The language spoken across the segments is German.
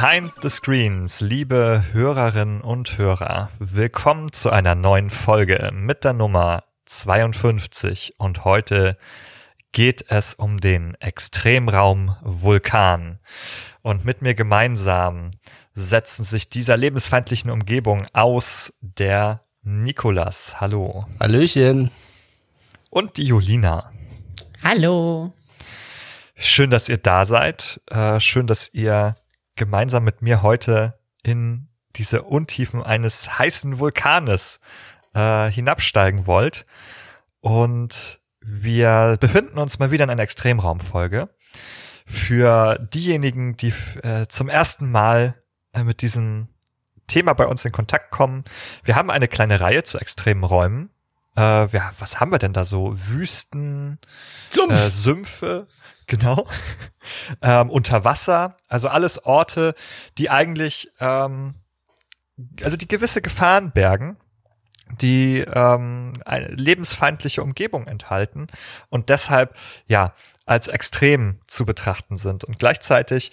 Behind the Screens, liebe Hörerinnen und Hörer, willkommen zu einer neuen Folge mit der Nummer 52 und heute geht es um den Extremraum Vulkan. Und mit mir gemeinsam setzen sich dieser lebensfeindlichen Umgebung aus der Nikolas. Hallo. Hallöchen. Und die Julina. Hallo. Schön, dass ihr da seid. Äh, schön, dass ihr gemeinsam mit mir heute in diese Untiefen eines heißen Vulkanes äh, hinabsteigen wollt. Und wir befinden uns mal wieder in einer Extremraumfolge. Für diejenigen, die äh, zum ersten Mal äh, mit diesem Thema bei uns in Kontakt kommen, wir haben eine kleine Reihe zu extremen Räumen. Äh, wir, was haben wir denn da so? Wüsten, Sumpf. Äh, Sümpfe, genau. ähm, unter Wasser, also alles Orte, die eigentlich, ähm, also die gewisse Gefahren bergen, die ähm, eine lebensfeindliche Umgebung enthalten und deshalb ja als extrem zu betrachten sind. Und gleichzeitig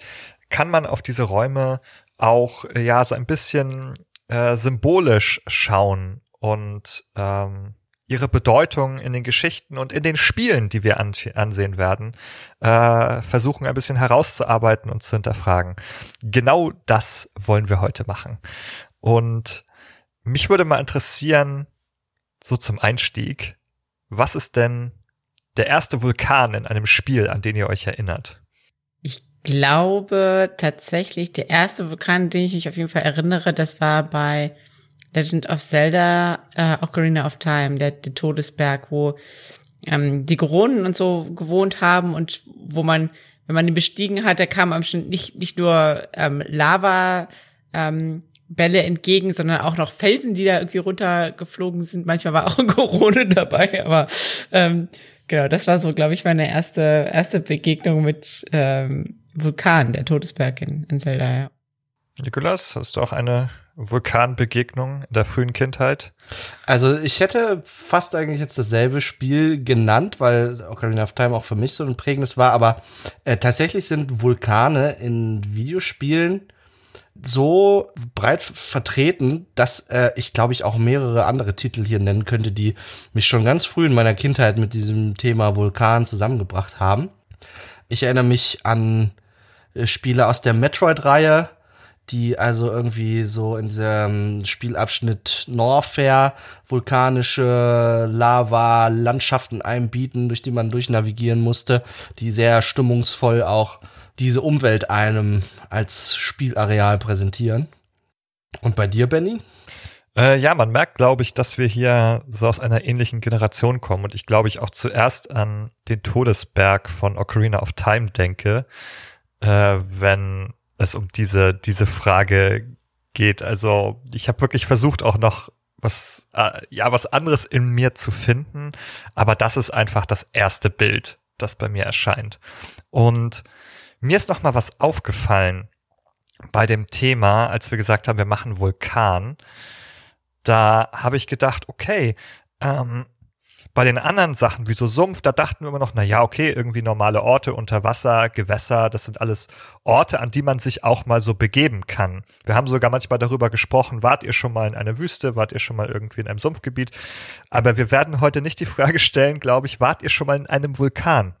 kann man auf diese Räume auch ja so ein bisschen äh, symbolisch schauen und ähm, ihre Bedeutung in den Geschichten und in den Spielen, die wir ansehen werden, äh, versuchen ein bisschen herauszuarbeiten und zu hinterfragen. Genau das wollen wir heute machen. Und mich würde mal interessieren, so zum Einstieg, was ist denn der erste Vulkan in einem Spiel, an den ihr euch erinnert? Ich glaube tatsächlich, der erste Vulkan, an den ich mich auf jeden Fall erinnere, das war bei Legend of Zelda, äh, Ocarina of Time, der, der Todesberg, wo ähm, die Goronen und so gewohnt haben und wo man, wenn man den bestiegen hat, da kam am schon nicht, nicht nur ähm, Lava, ähm, Bälle entgegen, sondern auch noch Felsen, die da irgendwie runtergeflogen sind. Manchmal war auch ein Corona dabei, aber ähm, genau, das war so, glaube ich, meine erste erste Begegnung mit ähm, Vulkan, der Todesberg in, in Zelda. Ja. Nikolas, hast du auch eine Vulkanbegegnung in der frühen Kindheit? Also ich hätte fast eigentlich jetzt dasselbe Spiel genannt, weil Ocarina of Time auch für mich so ein prägendes war, aber äh, tatsächlich sind Vulkane in Videospielen so breit vertreten, dass äh, ich glaube ich auch mehrere andere Titel hier nennen könnte, die mich schon ganz früh in meiner Kindheit mit diesem Thema Vulkan zusammengebracht haben. Ich erinnere mich an äh, Spiele aus der Metroid-Reihe, die also irgendwie so in diesem Spielabschnitt Norfair vulkanische Lava-Landschaften einbieten, durch die man durchnavigieren musste, die sehr stimmungsvoll auch diese Umwelt einem als Spielareal präsentieren. Und bei dir, Benny? Äh, ja, man merkt, glaube ich, dass wir hier so aus einer ähnlichen Generation kommen und ich glaube ich auch zuerst an den Todesberg von Ocarina of Time denke, äh, wenn es um diese, diese Frage geht. Also ich habe wirklich versucht auch noch was, äh, ja, was anderes in mir zu finden, aber das ist einfach das erste Bild, das bei mir erscheint. Und mir ist noch mal was aufgefallen bei dem Thema, als wir gesagt haben, wir machen Vulkan. Da habe ich gedacht, okay, ähm, bei den anderen Sachen, wie so Sumpf, da dachten wir immer noch, na ja, okay, irgendwie normale Orte unter Wasser, Gewässer, das sind alles Orte, an die man sich auch mal so begeben kann. Wir haben sogar manchmal darüber gesprochen, wart ihr schon mal in einer Wüste, wart ihr schon mal irgendwie in einem Sumpfgebiet? Aber wir werden heute nicht die Frage stellen, glaube ich, wart ihr schon mal in einem Vulkan?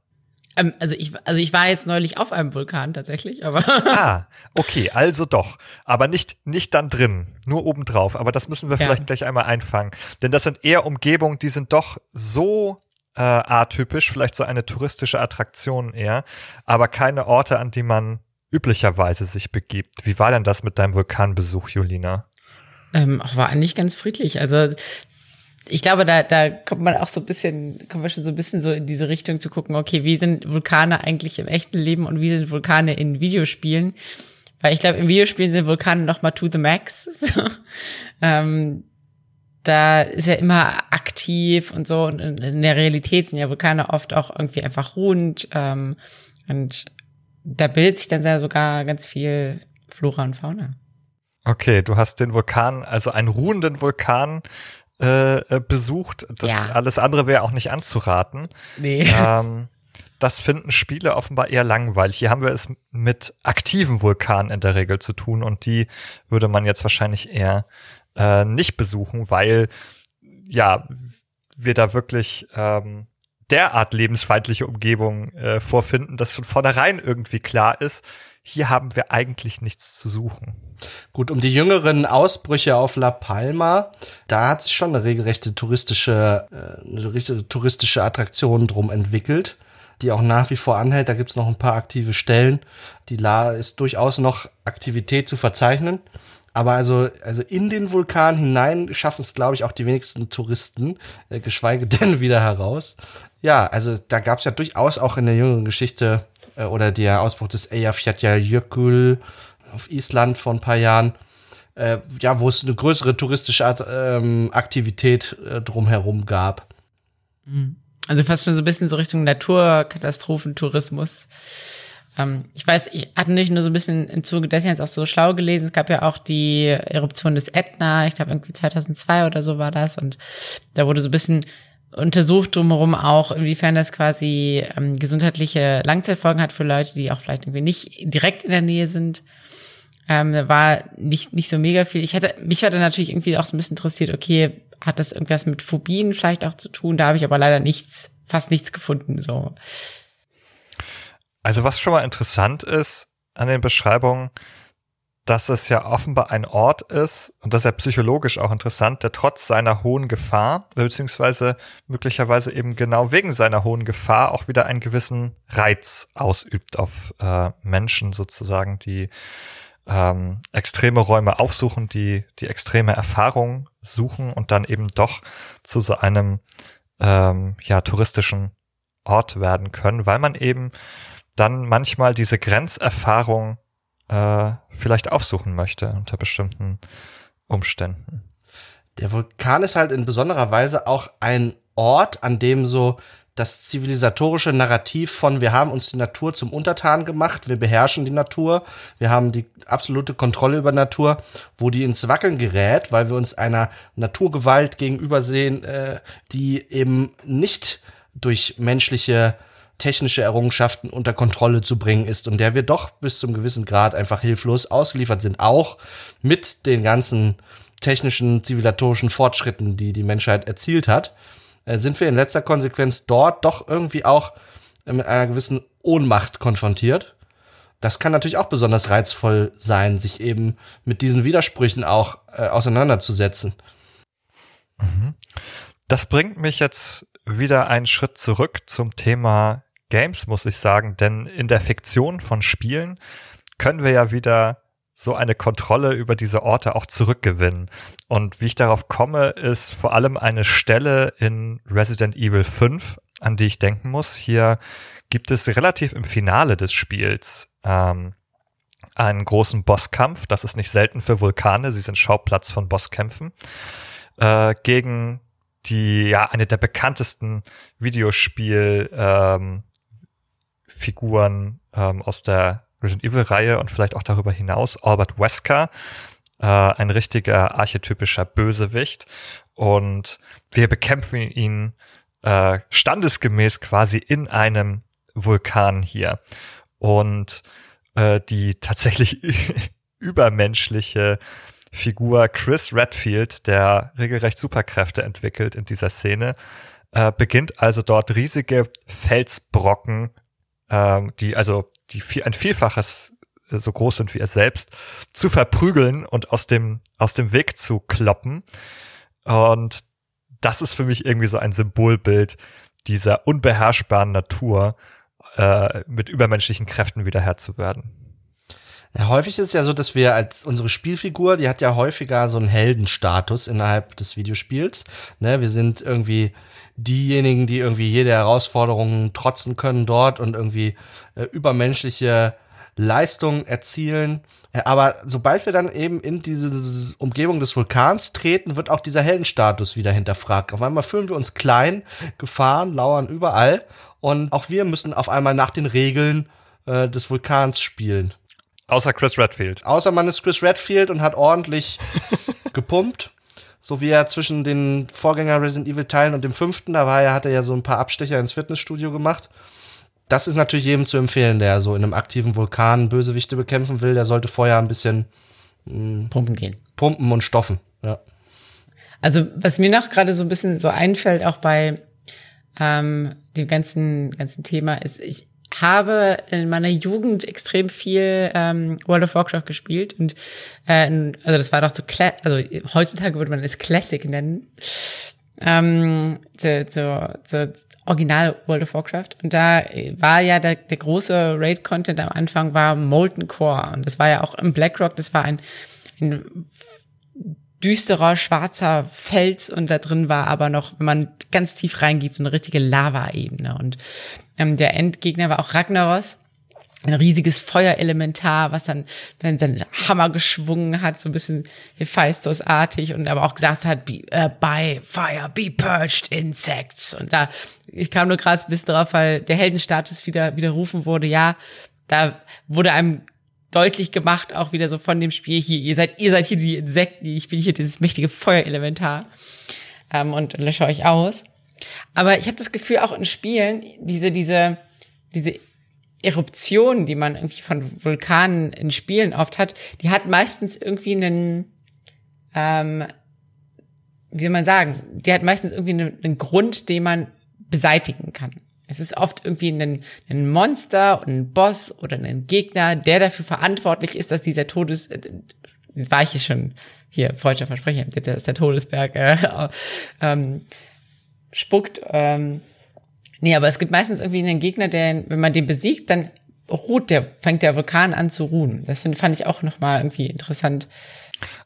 Ähm, also ich, also ich war jetzt neulich auf einem Vulkan tatsächlich, aber. ah, okay, also doch. Aber nicht, nicht dann drin, nur obendrauf. Aber das müssen wir ja. vielleicht gleich einmal einfangen. Denn das sind eher Umgebungen, die sind doch so äh, atypisch, vielleicht so eine touristische Attraktion eher, aber keine Orte, an die man üblicherweise sich begibt. Wie war denn das mit deinem Vulkanbesuch, Julina? Ähm, war eigentlich ganz friedlich. Also ich glaube, da, da kommt man auch so ein bisschen, kommen wir schon so ein bisschen so in diese Richtung zu gucken, okay, wie sind Vulkane eigentlich im echten Leben und wie sind Vulkane in Videospielen? Weil ich glaube, in Videospielen sind Vulkane noch mal to the max. ähm, da ist er immer aktiv und so. Und in der Realität sind ja Vulkane oft auch irgendwie einfach ruhend. Ähm, und da bildet sich dann sogar ganz viel Flora und Fauna. Okay, du hast den Vulkan, also einen ruhenden Vulkan äh, äh, besucht. Das ja. alles andere wäre auch nicht anzuraten. Nee. Ähm, das finden Spiele offenbar eher langweilig. Hier haben wir es mit aktiven Vulkanen in der Regel zu tun und die würde man jetzt wahrscheinlich eher äh, nicht besuchen, weil ja wir da wirklich ähm, derart lebensfeindliche Umgebung äh, vorfinden, dass von vornherein irgendwie klar ist, hier haben wir eigentlich nichts zu suchen. Gut, um die jüngeren Ausbrüche auf La Palma, da hat sich schon eine regelrechte touristische, äh, touristische Attraktion drum entwickelt, die auch nach wie vor anhält. Da gibt's noch ein paar aktive Stellen. Die La ist durchaus noch Aktivität zu verzeichnen. Aber also, also in den Vulkan hinein schaffen es, glaube ich, auch die wenigsten Touristen, äh, geschweige denn wieder heraus. Ja, also da gab es ja durchaus auch in der jüngeren Geschichte äh, oder der Ausbruch des Eyjafjallajökull auf Island vor ein paar Jahren, äh, ja, wo es eine größere touristische Art, ähm, Aktivität äh, drumherum gab. Mhm. Also fast schon so ein bisschen so Richtung Naturkatastrophentourismus. Ähm, ich weiß, ich hatte nicht nur so ein bisschen im Zuge dessen jetzt auch so schlau gelesen. Es gab ja auch die Eruption des Ätna, ich glaube irgendwie 2002 oder so war das. Und da wurde so ein bisschen untersucht drumherum auch, inwiefern das quasi ähm, gesundheitliche Langzeitfolgen hat für Leute, die auch vielleicht irgendwie nicht direkt in der Nähe sind. Ähm, da war nicht, nicht so mega viel. Ich hatte, mich hatte natürlich irgendwie auch so ein bisschen interessiert, okay, hat das irgendwas mit Phobien vielleicht auch zu tun? Da habe ich aber leider nichts, fast nichts gefunden, so. Also was schon mal interessant ist an den Beschreibungen, dass es ja offenbar ein Ort ist und das ist ja psychologisch auch interessant, der trotz seiner hohen Gefahr, beziehungsweise möglicherweise eben genau wegen seiner hohen Gefahr auch wieder einen gewissen Reiz ausübt auf äh, Menschen sozusagen, die ähm, extreme Räume aufsuchen, die die extreme Erfahrung suchen und dann eben doch zu so einem ähm, ja touristischen Ort werden können, weil man eben dann manchmal diese Grenzerfahrung äh, vielleicht aufsuchen möchte unter bestimmten Umständen. Der Vulkan ist halt in besonderer Weise auch ein Ort, an dem so das zivilisatorische Narrativ von wir haben uns die Natur zum Untertan gemacht, wir beherrschen die Natur, wir haben die absolute Kontrolle über Natur, wo die ins Wackeln gerät, weil wir uns einer Naturgewalt gegenübersehen, äh, die eben nicht durch menschliche technische Errungenschaften unter Kontrolle zu bringen ist und der wir doch bis zum gewissen Grad einfach hilflos ausgeliefert sind, auch mit den ganzen technischen, zivilisatorischen Fortschritten, die die Menschheit erzielt hat, äh, sind wir in letzter Konsequenz dort doch irgendwie auch äh, mit einer gewissen Ohnmacht konfrontiert. Das kann natürlich auch besonders reizvoll sein, sich eben mit diesen Widersprüchen auch äh, auseinanderzusetzen. Mhm. Das bringt mich jetzt wieder einen Schritt zurück zum Thema Games, muss ich sagen, denn in der Fiktion von Spielen können wir ja wieder so eine Kontrolle über diese Orte auch zurückgewinnen. Und wie ich darauf komme, ist vor allem eine Stelle in Resident Evil 5, an die ich denken muss. Hier gibt es relativ im Finale des Spiels ähm, einen großen Bosskampf. Das ist nicht selten für Vulkane. Sie sind Schauplatz von Bosskämpfen. Äh, gegen die, ja, eine der bekanntesten Videospiel, ähm, Figuren ähm, aus der Resident Evil-Reihe und vielleicht auch darüber hinaus. Albert Wesker, äh, ein richtiger archetypischer Bösewicht. Und wir bekämpfen ihn äh, standesgemäß quasi in einem Vulkan hier. Und äh, die tatsächlich übermenschliche Figur Chris Redfield, der regelrecht Superkräfte entwickelt in dieser Szene, äh, beginnt also dort riesige Felsbrocken ähm, die also die viel, ein Vielfaches äh, so groß sind wie er selbst, zu verprügeln und aus dem, aus dem Weg zu kloppen. Und das ist für mich irgendwie so ein Symbolbild dieser unbeherrschbaren Natur, äh, mit übermenschlichen Kräften wieder Herr zu werden. Häufig ist es ja so, dass wir als unsere Spielfigur, die hat ja häufiger so einen Heldenstatus innerhalb des Videospiels. Ne, wir sind irgendwie diejenigen, die irgendwie jede Herausforderung trotzen können dort und irgendwie äh, übermenschliche Leistungen erzielen. Äh, aber sobald wir dann eben in diese Umgebung des Vulkans treten, wird auch dieser Heldenstatus wieder hinterfragt. Auf einmal fühlen wir uns klein, Gefahren lauern überall und auch wir müssen auf einmal nach den Regeln äh, des Vulkans spielen. Außer Chris Redfield. Außer man ist Chris Redfield und hat ordentlich gepumpt so wie er zwischen den Vorgänger Resident Evil Teilen und dem fünften, da war er, hat er ja so ein paar Abstecher ins Fitnessstudio gemacht. Das ist natürlich jedem zu empfehlen, der so in einem aktiven Vulkan Bösewichte bekämpfen will. Der sollte vorher ein bisschen mh, mm, pumpen gehen. Pumpen und stoffen, ja. Also was mir noch gerade so ein bisschen so einfällt, auch bei ähm, dem ganzen ganzen Thema, ist, ich habe in meiner Jugend extrem viel ähm, World of Warcraft gespielt und äh, also das war doch so Cla also heutzutage würde man es Classic nennen ähm, zu, zu, zu Original World of Warcraft. Und da war ja der, der große Raid-Content am Anfang war Molten Core. Und das war ja auch im Blackrock, das war ein, ein düsterer, schwarzer Fels und da drin war aber noch, wenn man ganz tief reingeht, so eine richtige Lava-Ebene. Und ähm, der Endgegner war auch Ragnaros ein riesiges Feuerelementar, was dann, wenn seinen Hammer geschwungen hat, so ein bisschen Hephaistos-artig und aber auch gesagt hat, be, uh, by fire be purged insects. Und da, ich kam nur gerade ein bisschen drauf, weil der Heldenstatus wieder widerrufen wurde. Ja, da wurde einem deutlich gemacht, auch wieder so von dem Spiel hier, ihr seid, ihr seid hier die Insekten, ich bin hier dieses mächtige Feuerelementar ähm, und lösche euch aus. Aber ich habe das Gefühl, auch in Spielen, diese, diese, diese Eruptionen, die man irgendwie von Vulkanen in Spielen oft hat, die hat meistens irgendwie einen, ähm, wie soll man sagen, die hat meistens irgendwie einen, einen Grund, den man beseitigen kann. Es ist oft irgendwie ein, ein Monster, ein Boss oder ein Gegner, der dafür verantwortlich ist, dass dieser Todes, äh, war ich hier schon hier, falscher Versprecher, dass der Todesberg äh, ähm, spuckt. Ähm, Nee, aber es gibt meistens irgendwie einen Gegner, der, wenn man den besiegt, dann ruht der, fängt der Vulkan an zu ruhen. Das find, fand ich auch nochmal irgendwie interessant.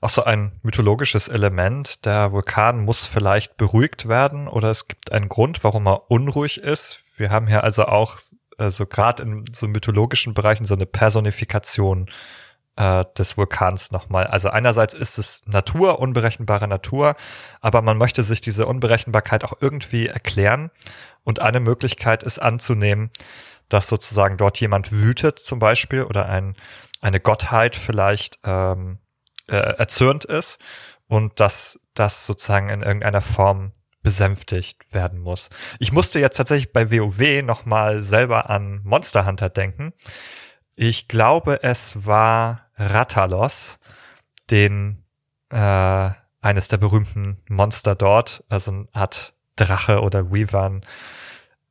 Auch so ein mythologisches Element. Der Vulkan muss vielleicht beruhigt werden oder es gibt einen Grund, warum er unruhig ist. Wir haben hier also auch äh, so gerade in so mythologischen Bereichen so eine Personifikation äh, des Vulkans nochmal. Also einerseits ist es Natur, unberechenbare Natur, aber man möchte sich diese Unberechenbarkeit auch irgendwie erklären. Und eine Möglichkeit ist anzunehmen, dass sozusagen dort jemand wütet zum Beispiel oder ein, eine Gottheit vielleicht ähm, äh, erzürnt ist und dass das sozusagen in irgendeiner Form besänftigt werden muss. Ich musste jetzt tatsächlich bei WoW nochmal selber an Monster Hunter denken. Ich glaube, es war Rattalos, den äh, eines der berühmten Monster dort, also eine Art Drache oder Weavern,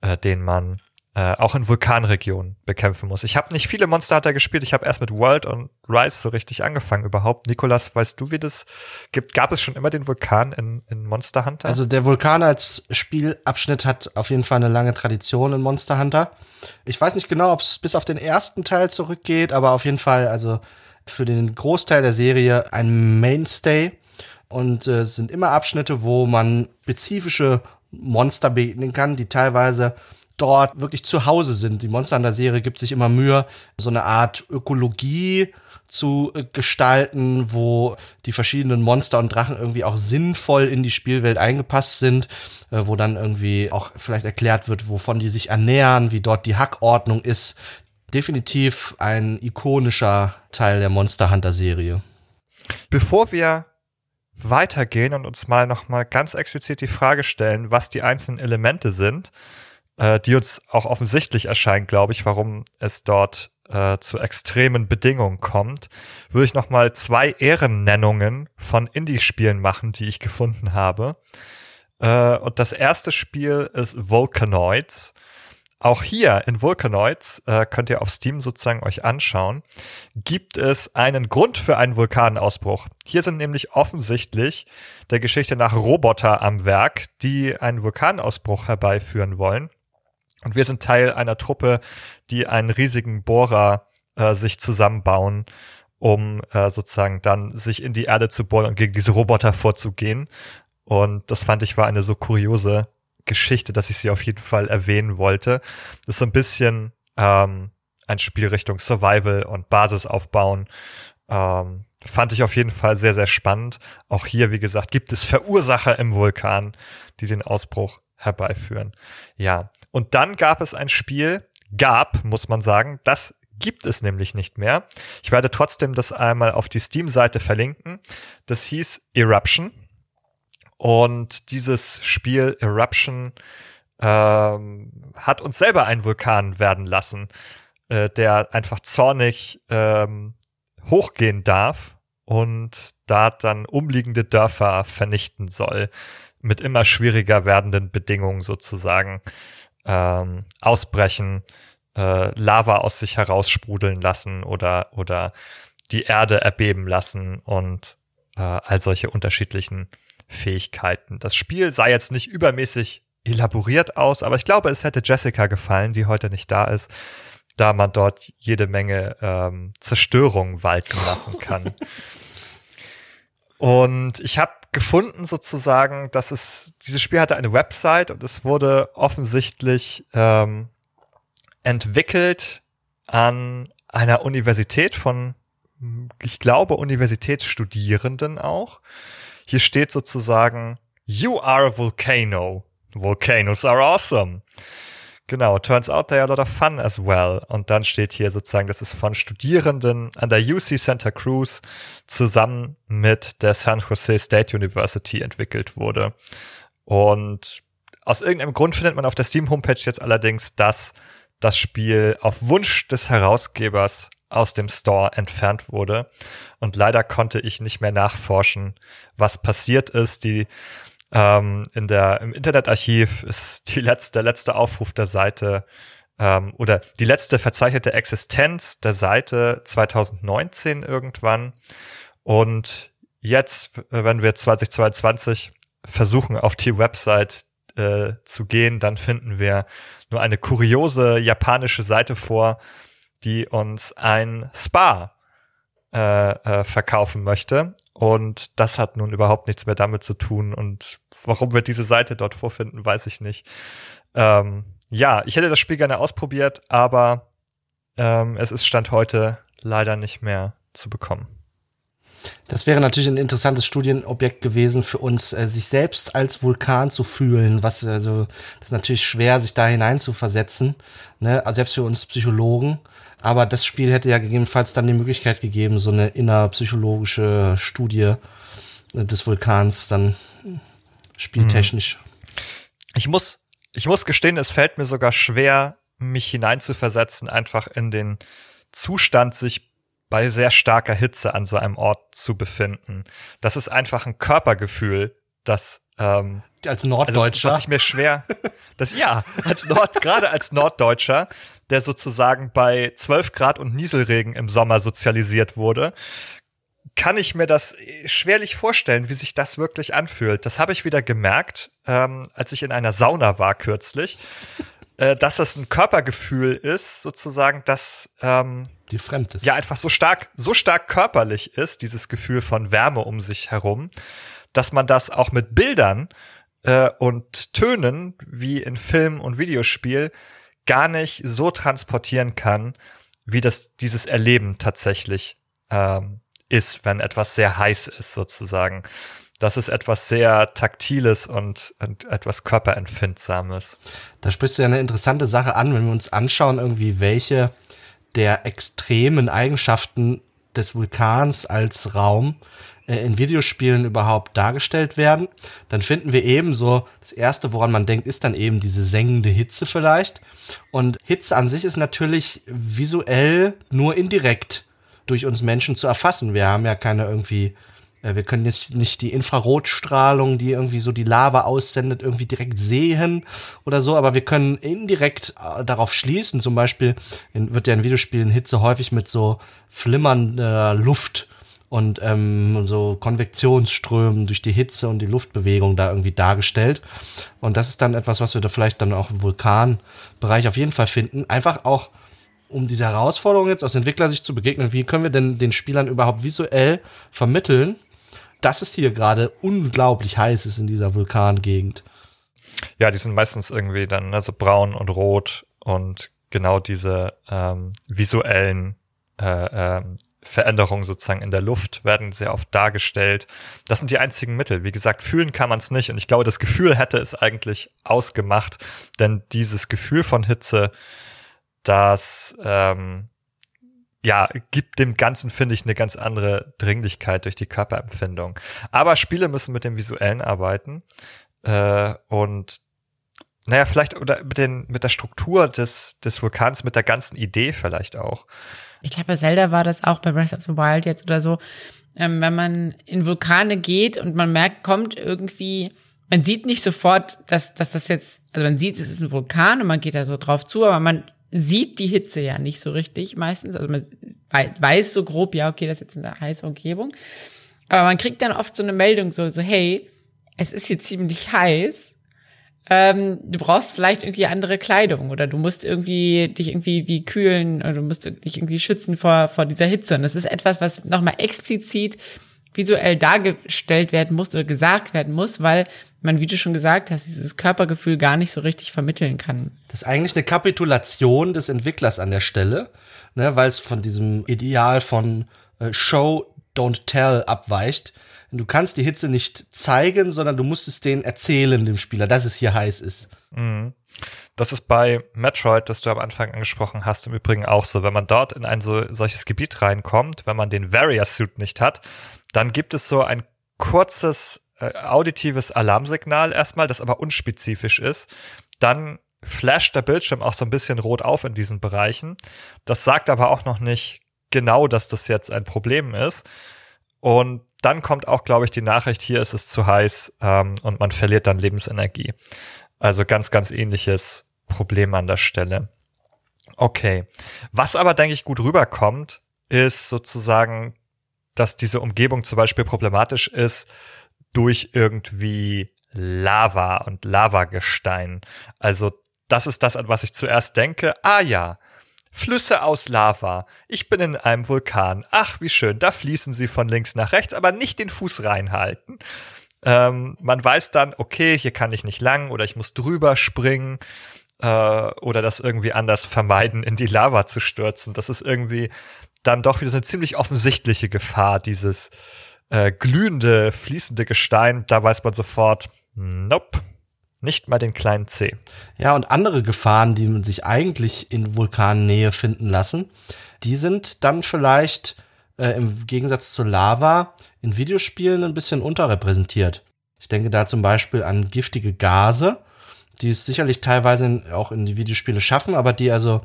äh, den man äh, auch in Vulkanregionen bekämpfen muss. Ich habe nicht viele Monster Hunter gespielt. Ich habe erst mit World und Rise so richtig angefangen überhaupt. Nikolas, weißt du, wie das gibt? Gab es schon immer den Vulkan in, in Monster Hunter? Also der Vulkan als Spielabschnitt hat auf jeden Fall eine lange Tradition in Monster Hunter. Ich weiß nicht genau, ob es bis auf den ersten Teil zurückgeht, aber auf jeden Fall, also für den Großteil der Serie ein Mainstay. Und äh, es sind immer Abschnitte, wo man spezifische Monster begegnen kann, die teilweise dort wirklich zu Hause sind. Die Monster an der Serie gibt sich immer Mühe, so eine Art Ökologie zu äh, gestalten, wo die verschiedenen Monster und Drachen irgendwie auch sinnvoll in die Spielwelt eingepasst sind, äh, wo dann irgendwie auch vielleicht erklärt wird, wovon die sich ernähren, wie dort die Hackordnung ist. Definitiv ein ikonischer Teil der Monster Hunter Serie. Bevor wir weitergehen und uns mal nochmal ganz explizit die Frage stellen, was die einzelnen Elemente sind, äh, die uns auch offensichtlich erscheinen, glaube ich, warum es dort äh, zu extremen Bedingungen kommt, würde ich nochmal zwei Ehrennennungen von Indie-Spielen machen, die ich gefunden habe. Äh, und das erste Spiel ist Volcanoids. Auch hier in Vulcanoids äh, könnt ihr auf Steam sozusagen euch anschauen, gibt es einen Grund für einen Vulkanausbruch. Hier sind nämlich offensichtlich der Geschichte nach Roboter am Werk, die einen Vulkanausbruch herbeiführen wollen. Und wir sind Teil einer Truppe, die einen riesigen Bohrer äh, sich zusammenbauen, um äh, sozusagen dann sich in die Erde zu bohren und gegen diese Roboter vorzugehen. Und das fand ich war eine so kuriose Geschichte, dass ich sie auf jeden Fall erwähnen wollte. Das ist so ein bisschen ähm, ein Spiel Richtung Survival und Basis aufbauen. Ähm, fand ich auf jeden Fall sehr, sehr spannend. Auch hier, wie gesagt, gibt es Verursacher im Vulkan, die den Ausbruch herbeiführen. Ja, und dann gab es ein Spiel, gab, muss man sagen, das gibt es nämlich nicht mehr. Ich werde trotzdem das einmal auf die Steam-Seite verlinken. Das hieß Eruption. Und dieses Spiel Eruption ähm, hat uns selber einen Vulkan werden lassen, äh, der einfach zornig ähm, hochgehen darf und da dann umliegende Dörfer vernichten soll, mit immer schwieriger werdenden Bedingungen sozusagen ähm, ausbrechen, äh, Lava aus sich heraussprudeln lassen oder, oder die Erde erbeben lassen und äh, all solche unterschiedlichen Fähigkeiten. Das Spiel sah jetzt nicht übermäßig elaboriert aus, aber ich glaube, es hätte Jessica gefallen, die heute nicht da ist, da man dort jede Menge ähm, Zerstörung walten lassen kann. und ich habe gefunden sozusagen, dass es, dieses Spiel hatte eine Website und es wurde offensichtlich ähm, entwickelt an einer Universität von, ich glaube, Universitätsstudierenden auch. Hier steht sozusagen, You are a volcano. Volcanoes are awesome. Genau, turns out they are a lot of fun as well. Und dann steht hier sozusagen, das ist von Studierenden an der UC Santa Cruz zusammen mit der San Jose State University entwickelt wurde. Und aus irgendeinem Grund findet man auf der Steam-Homepage jetzt allerdings, dass das Spiel auf Wunsch des Herausgebers aus dem Store entfernt wurde. Und leider konnte ich nicht mehr nachforschen, was passiert ist. Die ähm, in der, Im Internetarchiv ist die letzte, der letzte Aufruf der Seite ähm, oder die letzte verzeichnete Existenz der Seite 2019 irgendwann. Und jetzt, wenn wir 2022 versuchen, auf die Website äh, zu gehen, dann finden wir nur eine kuriose japanische Seite vor, die uns ein Spa äh, äh, verkaufen möchte. Und das hat nun überhaupt nichts mehr damit zu tun. Und warum wir diese Seite dort vorfinden, weiß ich nicht. Ähm, ja, ich hätte das Spiel gerne ausprobiert, aber ähm, es ist Stand heute leider nicht mehr zu bekommen. Das wäre natürlich ein interessantes Studienobjekt gewesen für uns, äh, sich selbst als Vulkan zu fühlen, was also das ist natürlich schwer, sich da hinein zu versetzen, ne? also selbst für uns Psychologen. Aber das Spiel hätte ja gegebenenfalls dann die Möglichkeit gegeben, so eine innerpsychologische Studie äh, des Vulkans dann spieltechnisch. Hm. Ich muss, ich muss gestehen, es fällt mir sogar schwer, mich hineinzuversetzen, einfach in den Zustand, sich bei sehr starker Hitze an so einem Ort zu befinden. Das ist einfach ein Körpergefühl, das ähm, als Norddeutscher, also, was ich mir schwer, das ja als Nord, gerade als Norddeutscher, der sozusagen bei 12 Grad und Nieselregen im Sommer sozialisiert wurde, kann ich mir das schwerlich vorstellen, wie sich das wirklich anfühlt. Das habe ich wieder gemerkt, ähm, als ich in einer Sauna war kürzlich, äh, dass das ein Körpergefühl ist, sozusagen, das ähm, die fremd ist. Ja, einfach so stark, so stark körperlich ist, dieses Gefühl von Wärme um sich herum, dass man das auch mit Bildern äh, und Tönen wie in Film und Videospiel gar nicht so transportieren kann, wie das dieses Erleben tatsächlich ähm, ist, wenn etwas sehr heiß ist, sozusagen. Das ist etwas sehr Taktiles und, und etwas Körperempfindsames. Da sprichst du ja eine interessante Sache an, wenn wir uns anschauen, irgendwie welche der extremen Eigenschaften des Vulkans als Raum in Videospielen überhaupt dargestellt werden, dann finden wir eben so, das erste, woran man denkt, ist dann eben diese sengende Hitze vielleicht. Und Hitze an sich ist natürlich visuell nur indirekt durch uns Menschen zu erfassen. Wir haben ja keine irgendwie äh, wir können jetzt nicht die Infrarotstrahlung, die irgendwie so die Lava aussendet, irgendwie direkt sehen oder so, aber wir können indirekt äh, darauf schließen. Zum Beispiel wird ja in Videospielen Hitze häufig mit so flimmernder Luft und ähm, so Konvektionsströmen durch die Hitze und die Luftbewegung da irgendwie dargestellt. Und das ist dann etwas, was wir da vielleicht dann auch im Vulkanbereich auf jeden Fall finden. Einfach auch um diese Herausforderung jetzt aus Entwicklersicht zu begegnen, wie können wir denn den Spielern überhaupt visuell vermitteln, dass es hier gerade unglaublich heiß ist in dieser Vulkangegend. Ja, die sind meistens irgendwie dann also braun und rot und genau diese ähm, visuellen äh, ähm, Veränderungen sozusagen in der Luft werden sehr oft dargestellt. Das sind die einzigen Mittel. Wie gesagt, fühlen kann man es nicht und ich glaube, das Gefühl hätte es eigentlich ausgemacht, denn dieses Gefühl von Hitze, das ähm, ja, gibt dem Ganzen, finde ich, eine ganz andere Dringlichkeit durch die Körperempfindung. Aber Spiele müssen mit dem Visuellen arbeiten. Äh, und naja, vielleicht oder mit, den, mit der Struktur des, des Vulkans, mit der ganzen Idee vielleicht auch. Ich glaube, bei Zelda war das auch bei Breath of the Wild jetzt oder so. Ähm, wenn man in Vulkane geht und man merkt, kommt irgendwie, man sieht nicht sofort, dass, dass das jetzt, also man sieht, es ist ein Vulkan und man geht da so drauf zu, aber man sieht die Hitze ja nicht so richtig meistens. Also man weiß so grob, ja, okay, das ist jetzt eine heiße Umgebung. Aber man kriegt dann oft so eine Meldung, so, so, hey, es ist hier ziemlich heiß ähm, du brauchst vielleicht irgendwie andere Kleidung oder du musst irgendwie dich irgendwie wie kühlen oder du musst dich irgendwie schützen vor, vor dieser Hitze. Und das ist etwas, was nochmal explizit visuell dargestellt werden muss oder gesagt werden muss, weil man, wie du schon gesagt hast, dieses Körpergefühl gar nicht so richtig vermitteln kann. Das ist eigentlich eine Kapitulation des Entwicklers an der Stelle, ne, weil es von diesem Ideal von äh, Show, Don't Tell abweicht Du kannst die Hitze nicht zeigen, sondern du musst es denen erzählen, dem Spieler, dass es hier heiß ist. Mhm. Das ist bei Metroid, das du am Anfang angesprochen hast, im Übrigen auch so. Wenn man dort in ein so, solches Gebiet reinkommt, wenn man den Warrior-Suit nicht hat, dann gibt es so ein kurzes äh, auditives Alarmsignal erstmal, das aber unspezifisch ist. Dann flasht der Bildschirm auch so ein bisschen rot auf in diesen Bereichen. Das sagt aber auch noch nicht genau, dass das jetzt ein Problem ist. Und dann kommt auch, glaube ich, die Nachricht, hier ist es zu heiß ähm, und man verliert dann Lebensenergie. Also ganz, ganz ähnliches Problem an der Stelle. Okay. Was aber, denke ich, gut rüberkommt, ist sozusagen, dass diese Umgebung zum Beispiel problematisch ist durch irgendwie Lava und Lavagestein. Also das ist das, an was ich zuerst denke. Ah ja, Flüsse aus Lava. Ich bin in einem Vulkan. Ach, wie schön. Da fließen sie von links nach rechts, aber nicht den Fuß reinhalten. Ähm, man weiß dann, okay, hier kann ich nicht lang oder ich muss drüber springen äh, oder das irgendwie anders vermeiden, in die Lava zu stürzen. Das ist irgendwie dann doch wieder so eine ziemlich offensichtliche Gefahr, dieses äh, glühende, fließende Gestein. Da weiß man sofort, nope, nicht mal den kleinen C. Ja, und andere Gefahren, die sich eigentlich in Vulkannähe finden lassen, die sind dann vielleicht äh, im Gegensatz zur Lava in Videospielen ein bisschen unterrepräsentiert. Ich denke da zum Beispiel an giftige Gase, die es sicherlich teilweise auch in die Videospiele schaffen, aber die also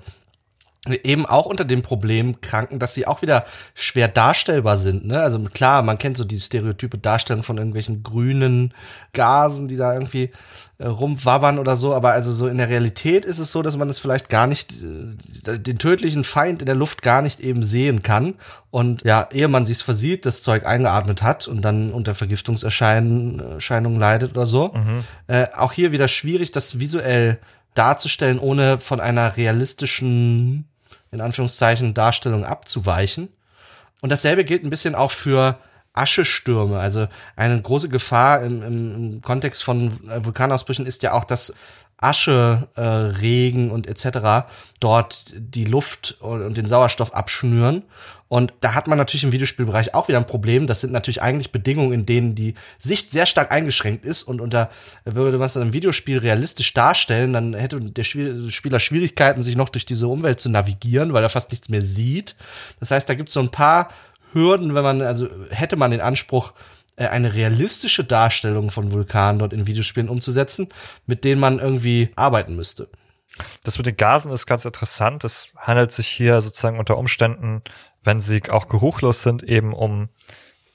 eben auch unter dem Problem kranken, dass sie auch wieder schwer darstellbar sind. Ne? Also klar, man kennt so die stereotype Darstellung von irgendwelchen grünen Gasen, die da irgendwie äh, rumwabbern oder so, aber also so in der Realität ist es so, dass man es vielleicht gar nicht, äh, den tödlichen Feind in der Luft gar nicht eben sehen kann. Und ja, ehe man sich's versieht, das Zeug eingeatmet hat und dann unter Vergiftungserscheinungen leidet oder so. Mhm. Äh, auch hier wieder schwierig, das visuell darzustellen, ohne von einer realistischen in Anführungszeichen Darstellung abzuweichen. Und dasselbe gilt ein bisschen auch für Aschestürme. Also eine große Gefahr im, im, im Kontext von Vulkanausbrüchen ist ja auch, dass Asche, äh, Regen und etc. dort die Luft und, den Sauerstoff abschnüren. Und da hat man natürlich im Videospielbereich auch wieder ein Problem. Das sind natürlich eigentlich Bedingungen, in denen die Sicht sehr stark eingeschränkt ist. Und unter würde man es im Videospiel realistisch darstellen, dann hätte der Spieler Schwierigkeiten, sich noch durch diese Umwelt zu navigieren, weil er fast nichts mehr sieht. Das heißt, da gibt es so ein paar Hürden, wenn man, also hätte man den Anspruch, äh, eine realistische Darstellung von Vulkanen dort in Videospielen umzusetzen, mit denen man irgendwie arbeiten müsste. Das mit den Gasen ist ganz interessant. Es handelt sich hier sozusagen unter Umständen, wenn sie auch geruchlos sind, eben um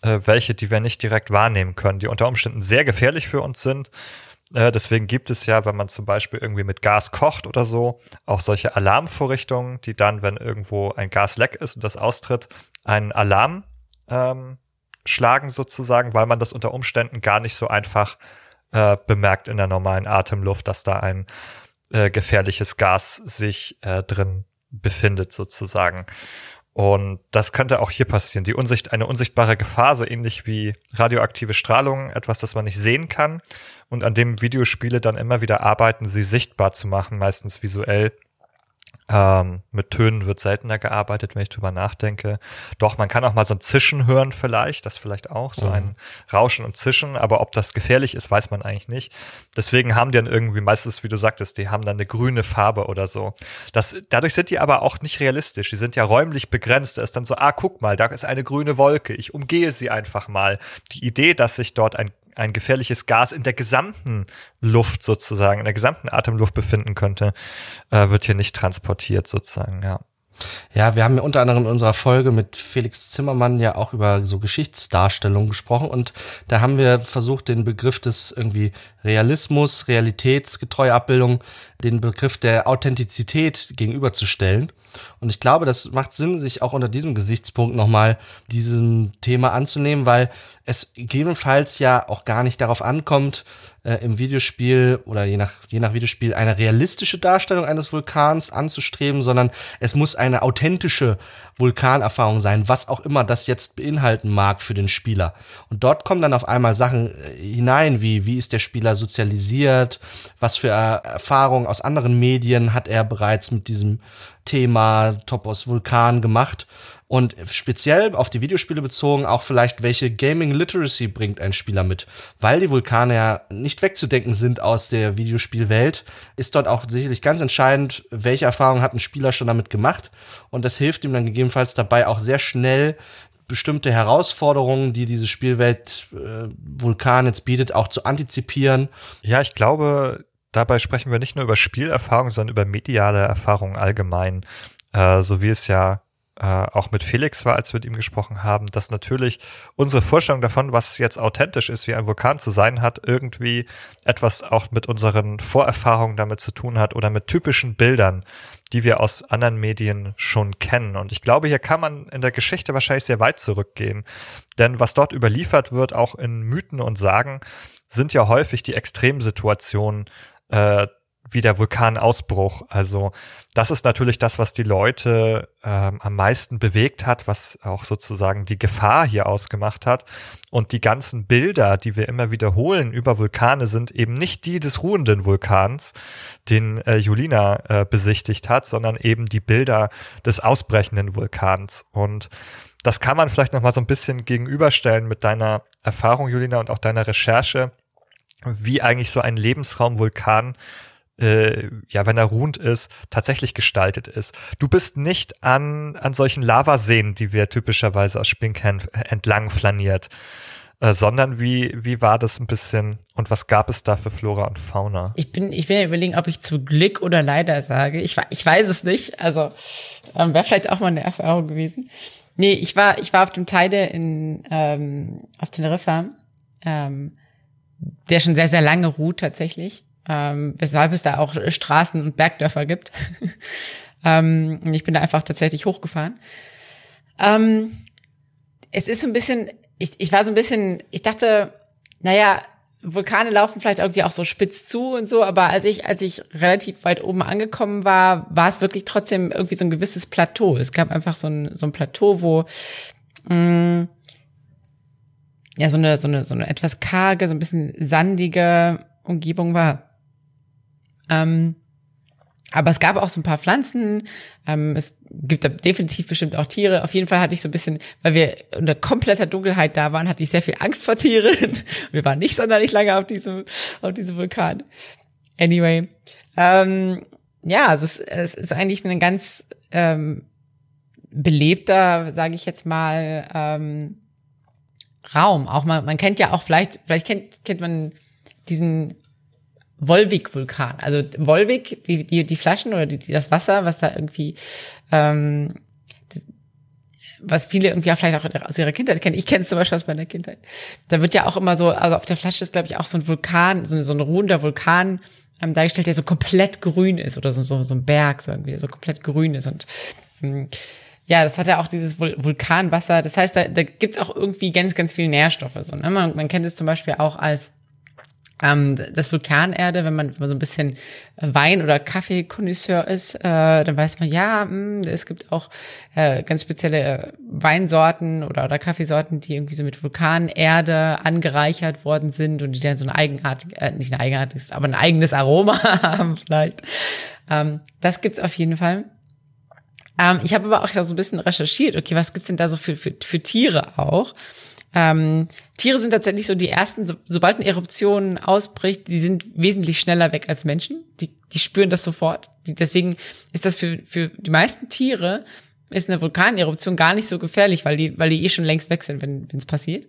äh, welche, die wir nicht direkt wahrnehmen können, die unter Umständen sehr gefährlich für uns sind. Äh, deswegen gibt es ja, wenn man zum Beispiel irgendwie mit Gas kocht oder so, auch solche Alarmvorrichtungen, die dann, wenn irgendwo ein Gas leck ist und das austritt, einen Alarm ähm, schlagen sozusagen, weil man das unter Umständen gar nicht so einfach äh, bemerkt in der normalen Atemluft, dass da ein äh, gefährliches Gas sich äh, drin befindet sozusagen. Und das könnte auch hier passieren. Die Unsicht, eine unsichtbare Gefahr, so ähnlich wie radioaktive Strahlung, etwas, das man nicht sehen kann und an dem Videospiele dann immer wieder arbeiten, sie sichtbar zu machen, meistens visuell ähm, mit Tönen wird seltener gearbeitet, wenn ich drüber nachdenke. Doch, man kann auch mal so ein Zischen hören vielleicht, das vielleicht auch, so mhm. ein Rauschen und Zischen, aber ob das gefährlich ist, weiß man eigentlich nicht. Deswegen haben die dann irgendwie meistens, wie du sagtest, die haben dann eine grüne Farbe oder so. Das, dadurch sind die aber auch nicht realistisch. Die sind ja räumlich begrenzt. Da ist dann so, ah, guck mal, da ist eine grüne Wolke. Ich umgehe sie einfach mal. Die Idee, dass sich dort ein ein gefährliches Gas in der gesamten Luft sozusagen, in der gesamten Atemluft befinden könnte, äh, wird hier nicht transportiert sozusagen, ja. Ja, wir haben ja unter anderem in unserer Folge mit Felix Zimmermann ja auch über so Geschichtsdarstellungen gesprochen und da haben wir versucht, den Begriff des irgendwie Realismus, realitätsgetreue Abbildung, den Begriff der Authentizität gegenüberzustellen. Und ich glaube, das macht Sinn, sich auch unter diesem Gesichtspunkt nochmal diesem Thema anzunehmen, weil es gegebenenfalls ja auch gar nicht darauf ankommt, äh, im Videospiel oder je nach, je nach Videospiel eine realistische Darstellung eines Vulkans anzustreben, sondern es muss eine authentische Vulkanerfahrung sein, was auch immer das jetzt beinhalten mag für den Spieler. Und dort kommen dann auf einmal Sachen äh, hinein, wie wie ist der Spieler sozialisiert, was für Erfahrungen aus anderen Medien hat er bereits mit diesem Thema Topos Vulkan gemacht und speziell auf die Videospiele bezogen auch vielleicht, welche Gaming Literacy bringt ein Spieler mit. Weil die Vulkane ja nicht wegzudenken sind aus der Videospielwelt, ist dort auch sicherlich ganz entscheidend, welche Erfahrungen hat ein Spieler schon damit gemacht. Und das hilft ihm dann gegebenenfalls dabei auch sehr schnell bestimmte Herausforderungen, die diese Spielwelt äh, Vulkan jetzt bietet, auch zu antizipieren. Ja, ich glaube, dabei sprechen wir nicht nur über Spielerfahrung, sondern über mediale Erfahrungen allgemein. Äh, so wie es ja äh, auch mit Felix war, als wir mit ihm gesprochen haben, dass natürlich unsere Vorstellung davon, was jetzt authentisch ist, wie ein Vulkan zu sein hat, irgendwie etwas auch mit unseren Vorerfahrungen damit zu tun hat oder mit typischen Bildern, die wir aus anderen Medien schon kennen. Und ich glaube, hier kann man in der Geschichte wahrscheinlich sehr weit zurückgehen. Denn was dort überliefert wird, auch in Mythen und Sagen, sind ja häufig die Extremsituationen, äh, wie der Vulkanausbruch. Also das ist natürlich das, was die Leute ähm, am meisten bewegt hat, was auch sozusagen die Gefahr hier ausgemacht hat. Und die ganzen Bilder, die wir immer wiederholen über Vulkane, sind eben nicht die des ruhenden Vulkans, den äh, Julina äh, besichtigt hat, sondern eben die Bilder des ausbrechenden Vulkans. Und das kann man vielleicht noch mal so ein bisschen gegenüberstellen mit deiner Erfahrung, Julina, und auch deiner Recherche, wie eigentlich so ein Lebensraum Vulkan äh, ja, wenn er ruhend ist, tatsächlich gestaltet ist. Du bist nicht an, an solchen Lavaseen, die wir typischerweise aus Spinkern entlang flaniert, äh, sondern wie, wie war das ein bisschen und was gab es da für Flora und Fauna? Ich bin, ich will ja überlegen, ob ich zu Glück oder leider sage. Ich, ich weiß es nicht. Also ähm, wäre vielleicht auch mal eine Erfahrung gewesen. Nee, ich war, ich war auf dem Teide in, ähm, auf Teneriffa, ähm, der schon sehr, sehr lange ruht tatsächlich ähm, weshalb es da auch Straßen und Bergdörfer gibt. ähm, ich bin da einfach tatsächlich hochgefahren. Ähm, es ist so ein bisschen, ich, ich war so ein bisschen, ich dachte, naja, Vulkane laufen vielleicht irgendwie auch so spitz zu und so, aber als ich, als ich relativ weit oben angekommen war, war es wirklich trotzdem irgendwie so ein gewisses Plateau. Es gab einfach so ein, so ein Plateau, wo mh, mm, ja so eine, so eine, so eine etwas karge, so ein bisschen sandige Umgebung war. Ähm, aber es gab auch so ein paar Pflanzen. Ähm, es gibt da definitiv bestimmt auch Tiere. Auf jeden Fall hatte ich so ein bisschen, weil wir unter kompletter Dunkelheit da waren, hatte ich sehr viel Angst vor Tieren. Wir waren nicht sonderlich lange auf diesem, auf diesem Vulkan. Anyway. Ähm, ja, also es, es ist eigentlich ein ganz ähm, belebter, sage ich jetzt mal, ähm, Raum. Auch man, man kennt ja auch vielleicht, vielleicht kennt, kennt man diesen Volvic-Vulkan. Also Volvic, die, die, die Flaschen oder die, die, das Wasser, was da irgendwie, ähm, was viele irgendwie auch vielleicht auch aus ihrer Kindheit kennen. Ich kenne es zum Beispiel aus meiner Kindheit. Da wird ja auch immer so, also auf der Flasche ist, glaube ich, auch so ein Vulkan, so, so ein ruhender Vulkan ähm, dargestellt, der so komplett grün ist oder so, so, so ein Berg, so irgendwie, so komplett grün ist. Und ähm, ja, das hat ja auch dieses Vul Vulkanwasser. Das heißt, da, da gibt es auch irgendwie ganz, ganz viele Nährstoffe. So, ne? man, man kennt es zum Beispiel auch als ähm, das Vulkanerde, wenn man, wenn man so ein bisschen Wein- oder Kaffeekonnoisseur ist, äh, dann weiß man, ja, mh, es gibt auch äh, ganz spezielle Weinsorten oder, oder Kaffeesorten, die irgendwie so mit Vulkanerde angereichert worden sind und die dann so ein eigenartig, äh, nicht ein eigenartiges, aber ein eigenes Aroma haben vielleicht. Ähm, das gibt's auf jeden Fall. Ähm, ich habe aber auch ja so ein bisschen recherchiert, okay, was gibt's denn da so für, für, für Tiere auch? Ähm, Tiere sind tatsächlich so die ersten, so, sobald eine Eruption ausbricht, die sind wesentlich schneller weg als Menschen. Die, die spüren das sofort. Die, deswegen ist das für, für die meisten Tiere ist eine Vulkaneruption gar nicht so gefährlich, weil die, weil die eh schon längst weg sind, wenn es passiert.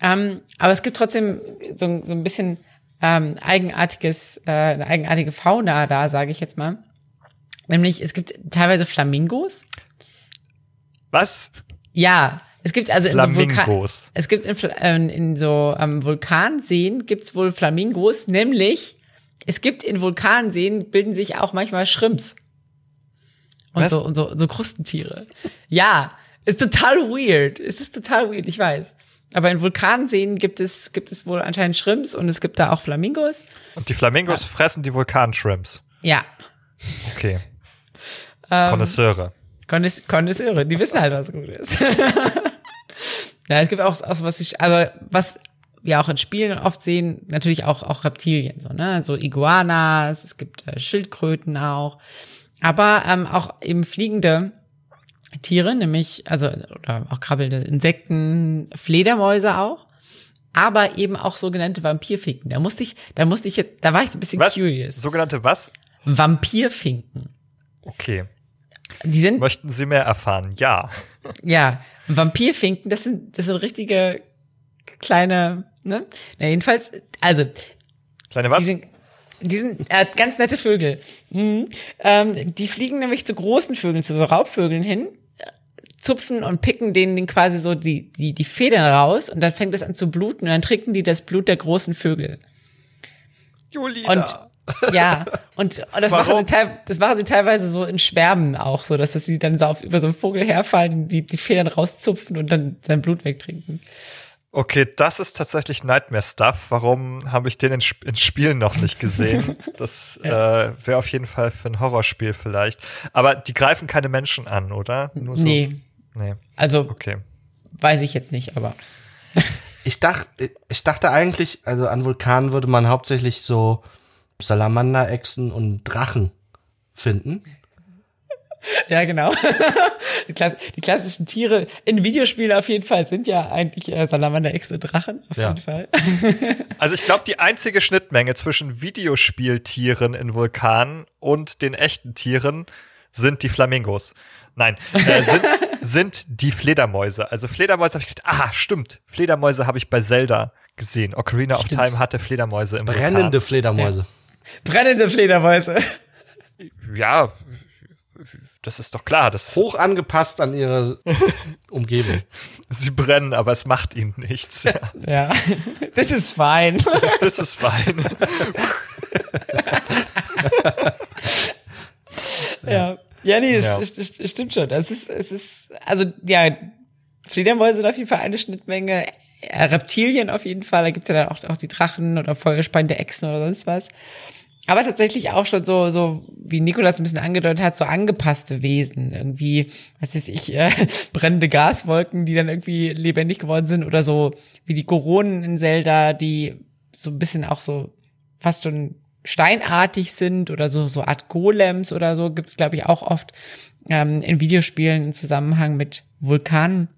Ähm, aber es gibt trotzdem so, so ein bisschen ähm, eigenartiges, äh, eine eigenartige Fauna da, sage ich jetzt mal. Nämlich, es gibt teilweise Flamingos. Was? Ja, es gibt also in so Vulkan, Flamingos. es gibt in, ähm, in so ähm, Vulkanseen gibt's wohl Flamingos, nämlich es gibt in Vulkanseen bilden sich auch manchmal Shrimps und Was? so und so, so Krustentiere. Ja, ist total weird. Es ist total weird, ich weiß. Aber in Vulkanseen gibt es gibt es wohl anscheinend Shrimps und es gibt da auch Flamingos. Und die Flamingos fressen die Vulkanshrimps. Ja, Okay. Ähm, Konnoisseure. Kondes Kondisseure, die wissen halt, was gut ist. ja, es gibt auch, auch sowas wie, aber was wir auch in Spielen oft sehen, natürlich auch, auch Reptilien, so, ne, so Iguanas, es gibt äh, Schildkröten auch, aber ähm, auch eben fliegende Tiere, nämlich, also, oder auch krabbelnde Insekten, Fledermäuse auch, aber eben auch sogenannte Vampirfinken. Da musste ich, da musste ich jetzt, da war ich so ein bisschen Was? curious. Sogenannte was? Vampirfinken. Okay. Die sind Möchten Sie mehr erfahren? Ja. Ja, Vampirfinken, das sind, das sind richtige kleine, ne? Na, jedenfalls, also, Kleine die was? sind, die sind äh, ganz nette Vögel. Mhm. Ähm, die fliegen nämlich zu großen Vögeln, zu so Raubvögeln hin, zupfen und picken denen quasi so die, die, die Federn raus und dann fängt es an zu bluten und dann trinken die das Blut der großen Vögel. Julina. Und ja, und, und das, machen sie teil, das machen sie teilweise so in Schwärmen auch so, dass dass sie dann so auf, über so einen Vogel herfallen, die, die Federn rauszupfen und dann sein Blut wegtrinken. Okay, das ist tatsächlich Nightmare-Stuff. Warum habe ich den in, Sp- in Spielen noch nicht gesehen? Das äh, wäre auf jeden Fall für ein Horrorspiel vielleicht. Aber die greifen keine Menschen an, oder? Nur so? Nee, Nee, also okay. weiß ich jetzt nicht, aber Ich dachte, ich dachte eigentlich, also an Vulkanen würde man hauptsächlich so Salamanderechsen und Drachen finden. ja, genau. die, Klass die klassischen Tiere in Videospielen auf jeden Fall sind ja eigentlich äh, Salamander, Echse, Drachen, auf Ja. jeden Fall. Also ich glaube, die einzige Schnittmenge zwischen Videospieltieren in Vulkanen und den echten Tieren sind die Flamingos. Nein, äh, sind, sind die Fledermäuse. Also Fledermäuse habe ich gedacht, ah, stimmt. Fledermäuse habe ich bei Zelda gesehen. Ocarina of Time hatte Fledermäuse im Brennende Fledermäuse. Brennende Fledermäuse. Ja, das ist doch klar. Das, Hoch angepasst an ihre Umgebung. sie brennen, aber es macht ihnen nichts. Ja, Ja, das ist fein. das ist fein. Ja. Ja, nee, Ja. st- st- st- stimmt schon. Es ist, es ist, also, ja, Fledermäuse sind auf jeden Fall eine Schnittmenge. Äh, Reptilien auf jeden Fall. Da gibt's ja dann auch, auch die Drachen oder feuerspeiende Echsen oder sonst was. Aber tatsächlich auch schon so, so, wie Nikolas ein bisschen angedeutet hat, so angepasste Wesen. Irgendwie, was weiß ich, äh, brennende Gaswolken, die dann irgendwie lebendig geworden sind oder so, wie die Koronen in Zelda, die so ein bisschen auch so fast schon steinartig sind oder so, so Art Golems oder so, gibt's glaube ich, auch oft ähm, in Videospielen im Zusammenhang mit Vulkanen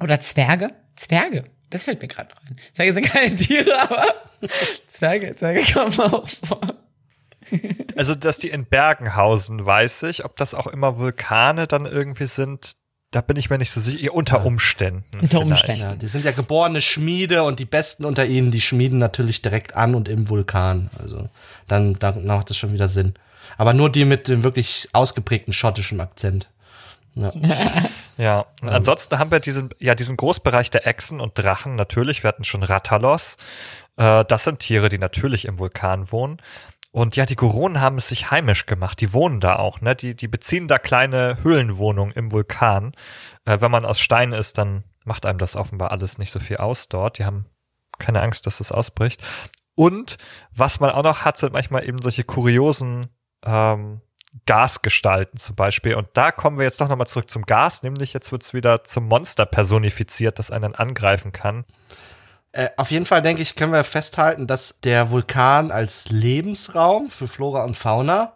oder Zwerge. Zwerge, das fällt mir gerade noch ein. Zwerge sind keine Tiere, aber Zwerge, Zwerge kommen auch vor. Also, dass die in Bergen hausen, weiß ich. Ob das auch immer Vulkane dann irgendwie sind, da bin ich mir nicht so sicher. Unter Umständen. Unter. Umständen. Ja, die sind ja geborene Schmiede und die Besten unter ihnen, die schmieden natürlich direkt an und im Vulkan. Also dann, dann macht das schon wieder Sinn. Aber nur die mit dem wirklich ausgeprägten schottischen Akzent. Ja. Ja, und ansonsten haben wir diesen, ja, diesen Großbereich der Echsen und Drachen natürlich. Wir hatten schon Rattalos. Äh, das sind Tiere, die natürlich im Vulkan wohnen. Und ja, die Goronen haben es sich heimisch gemacht. Die wohnen da auch, ne? Die, die beziehen da kleine Höhlenwohnungen im Vulkan. Äh, wenn man aus Stein ist, dann macht einem das offenbar alles nicht so viel aus dort. Die haben keine Angst, dass es ausbricht. Und was man auch noch hat, sind manchmal eben solche kuriosen ähm, Gasgestalten zum Beispiel. Und da kommen wir jetzt doch nochmal zurück zum Gas, nämlich jetzt wird's wieder zum Monster personifiziert, das einen angreifen kann. Äh, auf jeden Fall, denke ich, können wir festhalten, dass der Vulkan als Lebensraum für Flora und Fauna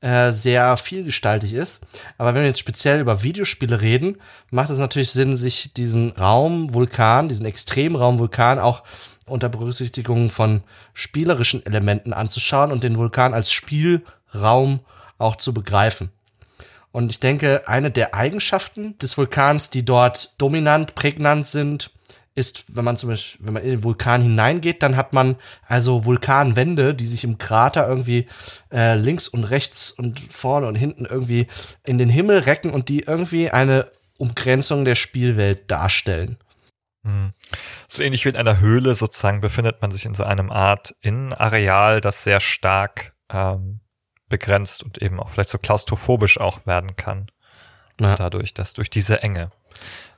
äh, sehr vielgestaltig ist. Aber wenn wir jetzt speziell über Videospiele reden, macht es natürlich Sinn, sich diesen Raum Vulkan, diesen Extremraum Vulkan auch unter Berücksichtigung von spielerischen Elementen anzuschauen und den Vulkan als Spielraum auch zu begreifen. Und ich denke, eine der Eigenschaften des Vulkans, die dort dominant, prägnant sind, ist, wenn man zum Beispiel, wenn man in den Vulkan hineingeht, dann hat man also Vulkanwände, die sich im Krater irgendwie äh, links und rechts und vorne und hinten irgendwie in den Himmel recken und die irgendwie eine Umgrenzung der Spielwelt darstellen. Hm. So ähnlich wie in einer Höhle sozusagen befindet man sich in so einem Art Innenareal, das sehr stark ähm, begrenzt und eben auch vielleicht so klaustrophobisch auch werden kann. Ja. Dadurch, dass durch diese Enge.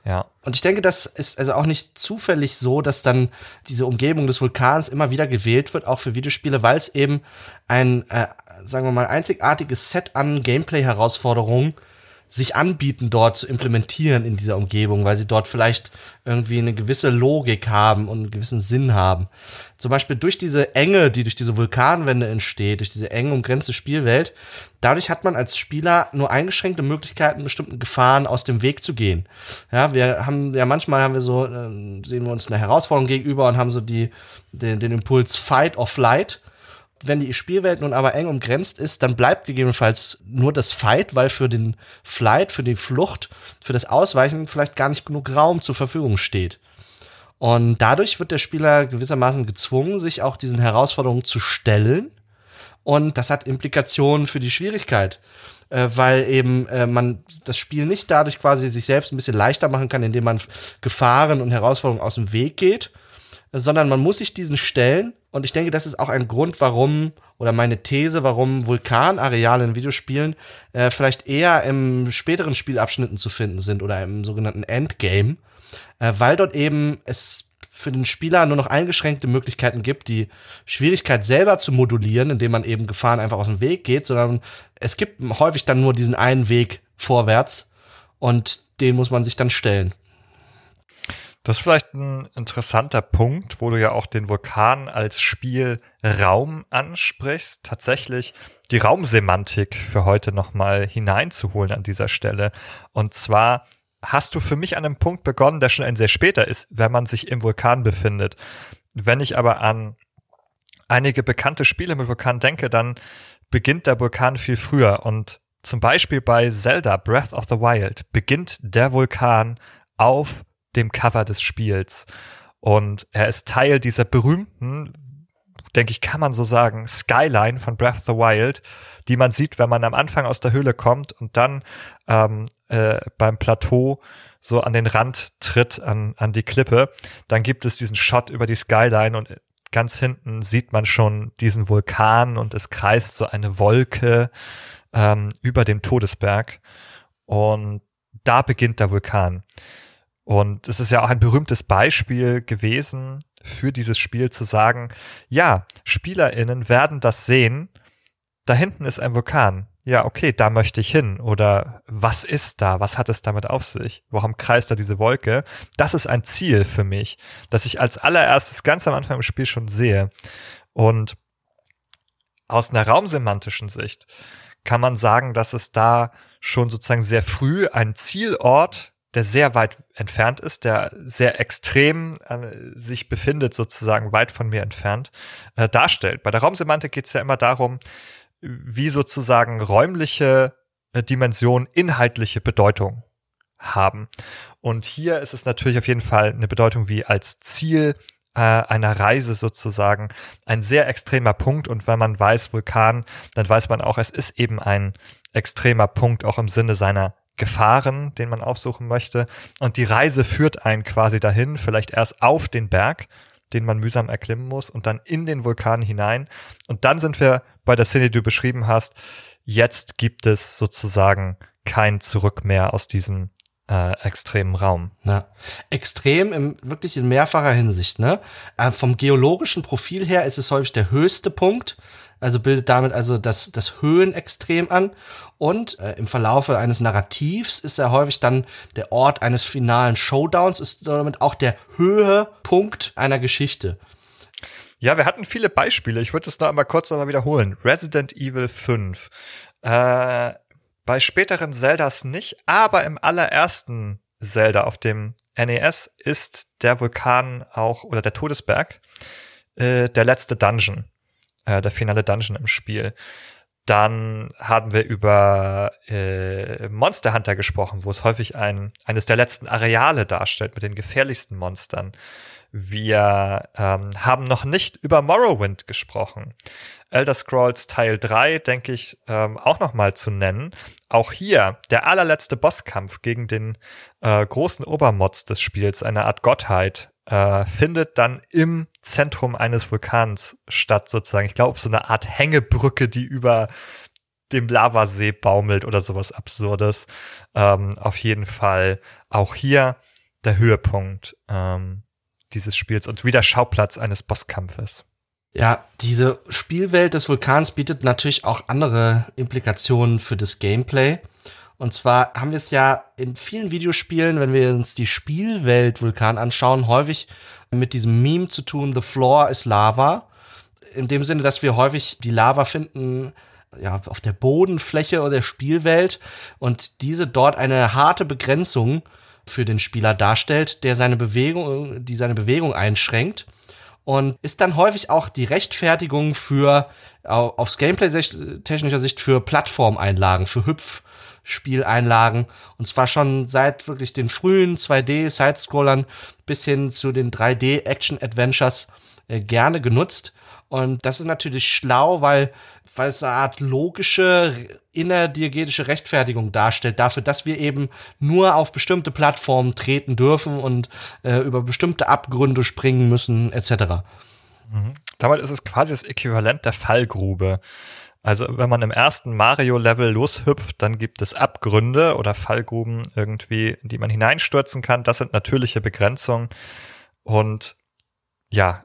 Ja. Und ich denke, das ist also auch nicht zufällig so, dass dann diese Umgebung des Vulkans immer wieder gewählt wird, auch für Videospiele, weil es eben ein, äh, sagen wir mal, einzigartiges Set an Gameplay-Herausforderungen sich anbieten, dort zu implementieren in dieser Umgebung, weil sie dort vielleicht irgendwie eine gewisse Logik haben und einen gewissen Sinn haben. Zum Beispiel durch diese Enge, die durch diese Vulkanwände entsteht, durch diese eng umgrenzte Spielwelt, dadurch hat man als Spieler nur eingeschränkte Möglichkeiten, bestimmten Gefahren aus dem Weg zu gehen. Ja, wir haben ja manchmal haben wir so, äh, sehen wir uns eine Herausforderung gegenüber und haben so die, den, den Impuls Fight or Flight wenn die Spielwelt nun aber eng umgrenzt ist, dann bleibt gegebenenfalls nur das Fight, weil für den Flight, für die Flucht, für das Ausweichen vielleicht gar nicht genug Raum zur Verfügung steht. Und dadurch wird der Spieler gewissermaßen gezwungen, sich auch diesen Herausforderungen zu stellen. Und das hat Implikationen für die Schwierigkeit, äh, weil eben äh, man das Spiel nicht dadurch quasi sich selbst ein bisschen leichter machen kann, indem man Gefahren und Herausforderungen aus dem Weg geht, sondern man muss sich diesen stellen. Und ich denke, das ist auch ein Grund, warum, oder meine These, warum Vulkanareale in Videospielen äh, vielleicht eher im späteren Spielabschnitten zu finden sind oder im sogenannten Endgame, äh, weil dort eben es für den Spieler nur noch eingeschränkte Möglichkeiten gibt, die Schwierigkeit selber zu modulieren, indem man eben Gefahren einfach aus dem Weg geht, sondern es gibt häufig dann nur diesen einen Weg vorwärts und den muss man sich dann stellen. Das ist vielleicht ein interessanter Punkt, wo du ja auch den Vulkan als Spielraum ansprichst. Tatsächlich die Raumsemantik für heute nochmal hineinzuholen an dieser Stelle. Und zwar hast du für mich an einem Punkt begonnen, der schon ein sehr später ist, wenn man sich im Vulkan befindet. Wenn ich aber an einige bekannte Spiele mit Vulkan denke, dann beginnt der Vulkan viel früher. Und zum Beispiel bei Zelda Breath of the Wild beginnt der Vulkan auf dem Cover des Spiels. Und er ist Teil dieser berühmten, denke ich, kann man so sagen, Skyline von Breath of the Wild, die man sieht, wenn man am Anfang aus der Höhle kommt und dann ähm, äh, beim Plateau so an den Rand tritt, an, an die Klippe. Dann gibt es diesen Shot über die Skyline und ganz hinten sieht man schon diesen Vulkan und es kreist so eine Wolke ähm, über dem Todesberg. Und da beginnt der Vulkan. Und es ist ja auch ein berühmtes Beispiel gewesen für dieses Spiel zu sagen, ja, SpielerInnen werden das sehen, da hinten ist ein Vulkan. Ja, okay, da möchte ich hin. Oder was ist da? Was hat es damit auf sich? Warum kreist da diese Wolke? Das ist ein Ziel für mich, das ich als allererstes ganz am Anfang im Spiel schon sehe. Und aus einer raumsemantischen Sicht kann man sagen, dass es da schon sozusagen sehr früh einen Zielort der sehr weit entfernt ist, der sehr extrem äh, sich befindet, sozusagen weit von mir entfernt, äh, darstellt. Bei der Raumsemantik geht es ja immer darum, wie sozusagen räumliche äh, Dimensionen inhaltliche Bedeutung haben. Und hier ist es natürlich auf jeden Fall eine Bedeutung wie als Ziel äh, einer Reise sozusagen ein sehr extremer Punkt. Und wenn man weiß Vulkan, dann weiß man auch, es ist eben ein extremer Punkt, auch im Sinne seiner Gefahren, den man aufsuchen möchte. Und die Reise führt einen quasi dahin, vielleicht erst auf den Berg, den man mühsam erklimmen muss, und dann in den Vulkan hinein. Und dann sind wir bei der Szene, die du beschrieben hast. Jetzt gibt es sozusagen kein Zurück mehr aus diesem äh, extremen Raum. Ja. Extrem im, wirklich in mehrfacher Hinsicht. Ne? Äh, vom geologischen Profil her ist es häufig der höchste Punkt also bildet damit also das, das Höhenextrem an. Und äh, im Verlaufe eines Narrativs ist er häufig dann der Ort eines finalen Showdowns, ist damit auch der Höhepunkt einer Geschichte. Ja, wir hatten viele Beispiele. Ich würde es noch einmal kurz nochmal wiederholen. Resident Evil 5. Äh, bei späteren Zeldas nicht, aber im allerersten Zelda auf dem NES ist der Vulkan auch oder der Todesberg äh, der letzte Dungeon äh, der finale Dungeon im Spiel. Dann haben wir über äh, Monster Hunter gesprochen, wo es häufig ein, eines der letzten Areale darstellt mit den gefährlichsten Monstern. Wir ähm, haben noch nicht über Morrowind gesprochen. Elder Scrolls Teil 3, denke ich, ähm, auch noch mal zu nennen. Auch hier der allerletzte Bosskampf gegen den äh, großen Obermods des Spiels, eine Art Gottheit, äh, findet dann im Zentrum eines Vulkans statt, sozusagen. Ich glaube, so eine Art Hängebrücke, die über dem Lavasee baumelt oder sowas Absurdes. Ähm, auf jeden Fall auch hier der Höhepunkt. Ähm, dieses Spiels und wieder Schauplatz eines Bosskampfes. Ja, diese Spielwelt des Vulkans bietet natürlich auch andere Implikationen für das Gameplay. Und zwar haben wir es ja in vielen Videospielen, wenn wir uns die Spielwelt Vulkan anschauen, häufig mit diesem Meme zu tun, The Floor is Lava. In dem Sinne, dass wir häufig die Lava finden, ja, auf der Bodenfläche der Spielwelt und diese dort eine harte Begrenzung für den Spieler darstellt, der seine Bewegung, die seine Bewegung einschränkt und ist dann häufig auch die Rechtfertigung für aufs Gameplay technischer Sicht für Plattformeinlagen, für Hüpfspieleinlagen und zwar schon seit wirklich den frühen 2D Sidescrollern bis hin zu den 3D Action Adventures äh, gerne genutzt und das ist natürlich schlau, weil, weil es eine Art logische, innerdiegetische Rechtfertigung darstellt, dafür, dass wir eben nur auf bestimmte Plattformen treten dürfen und äh, über bestimmte Abgründe springen müssen, etc. Mhm. Damit ist es quasi das Äquivalent der Fallgrube. Also wenn man im ersten Mario-Level loshüpft, dann gibt es Abgründe oder Fallgruben irgendwie, in die man hineinstürzen kann. Das sind natürliche Begrenzungen. Und ja,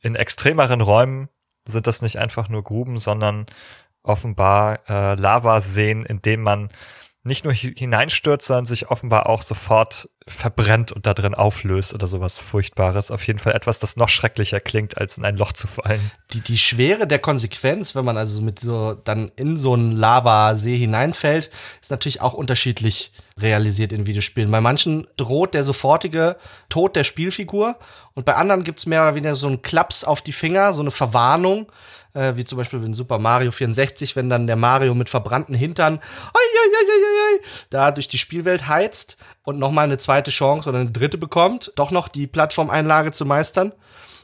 in extremeren Räumen sind das nicht einfach nur Gruben, sondern offenbar äh, Lavaseen, in denen man nicht nur hineinstürzt, sondern sich offenbar auch sofort verbrennt und da drin auflöst oder sowas Furchtbares. Auf jeden Fall etwas, das noch schrecklicher klingt, als in ein Loch zu fallen. Die, die Schwere der Konsequenz, wenn man also mit so dann in so einen Lavasee hineinfällt, ist natürlich auch unterschiedlich realisiert in Videospielen. Bei manchen droht der sofortige Tod der Spielfigur und bei anderen gibt's mehr oder weniger so einen Klaps auf die Finger, so eine Verwarnung, äh, wie zum Beispiel in Super Mario 64, wenn dann der Mario mit verbrannten Hintern ai, ai, ai, ai, da durch die Spielwelt heizt und nochmal eine zweite Chance oder eine dritte bekommt, doch noch die Plattformeinlage zu meistern.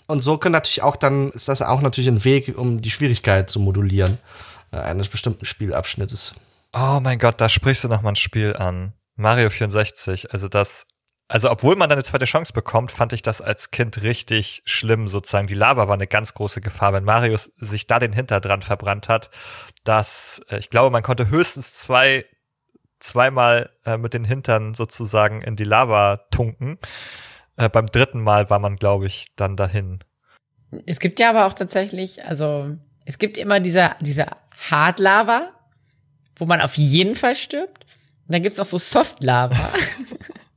Und so können natürlich auch dann, ist das auch natürlich ein Weg, um die Schwierigkeit zu modulieren äh, eines bestimmten Spielabschnittes. Oh mein Gott, da sprichst du nochmal ein Spiel an. Mario 64, also das also obwohl man dann eine zweite Chance bekommt, fand ich das als Kind richtig schlimm sozusagen. Die Lava war eine ganz große Gefahr. Wenn Marius sich da den Hinter dran verbrannt hat, dass äh, ich glaube, man konnte höchstens zwei zweimal äh, mit den Hintern sozusagen in die Lava tunken. Äh, beim dritten Mal war man, glaube ich, dann dahin. Es gibt ja aber auch tatsächlich, also es gibt immer diese, diese Hard-Lava, wo man auf jeden Fall stirbt. Und dann gibt's auch so Soft-Lava.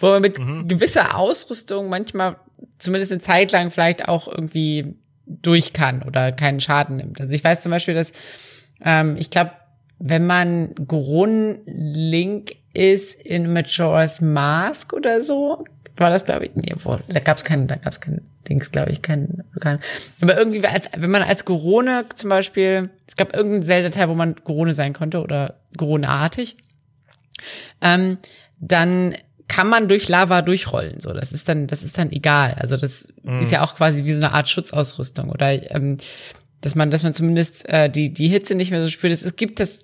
wo man mit mhm. gewisser Ausrüstung manchmal zumindest eine Zeit lang vielleicht auch irgendwie durch kann oder keinen Schaden nimmt. Also ich weiß zum Beispiel, dass ähm, ich glaube, wenn man Grun Link ist in Majora's Mask oder so, war das glaube ich, nee, wo, da gab es keinen, da gab es kein Dings, glaube ich, kein, kein, aber irgendwie, als, wenn man als Gorone zum Beispiel, es gab irgendeinen Zelda-Teil, wo man Gorone sein konnte oder Gorone-artig, ähm, dann kann man durch Lava durchrollen. So, das ist dann, das ist dann egal. Also das mhm. ist ja auch quasi wie so eine Art Schutzausrüstung oder ähm, dass man, dass man zumindest äh, die die Hitze nicht mehr so spürt. Es gibt das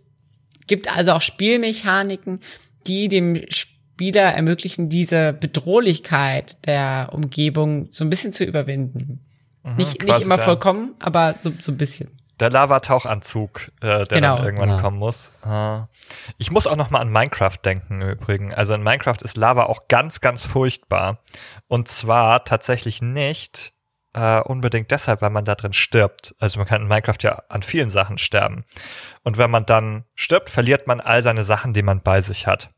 gibt also auch Spielmechaniken, die dem Spieler ermöglichen, diese Bedrohlichkeit der Umgebung so ein bisschen zu überwinden. Mhm, nicht nicht immer vollkommen, aber so so ein bisschen der Lavatauchanzug, äh, der genau. dann irgendwann ja. kommen muss. Äh, ich muss auch noch mal an Minecraft denken im Übrigen. Also in Minecraft ist Lava auch ganz, ganz furchtbar. Und zwar tatsächlich nicht äh, unbedingt deshalb, weil man da drin stirbt. Also man kann in Minecraft ja an vielen Sachen sterben. Und wenn man dann stirbt, verliert man all seine Sachen, die man bei sich hat.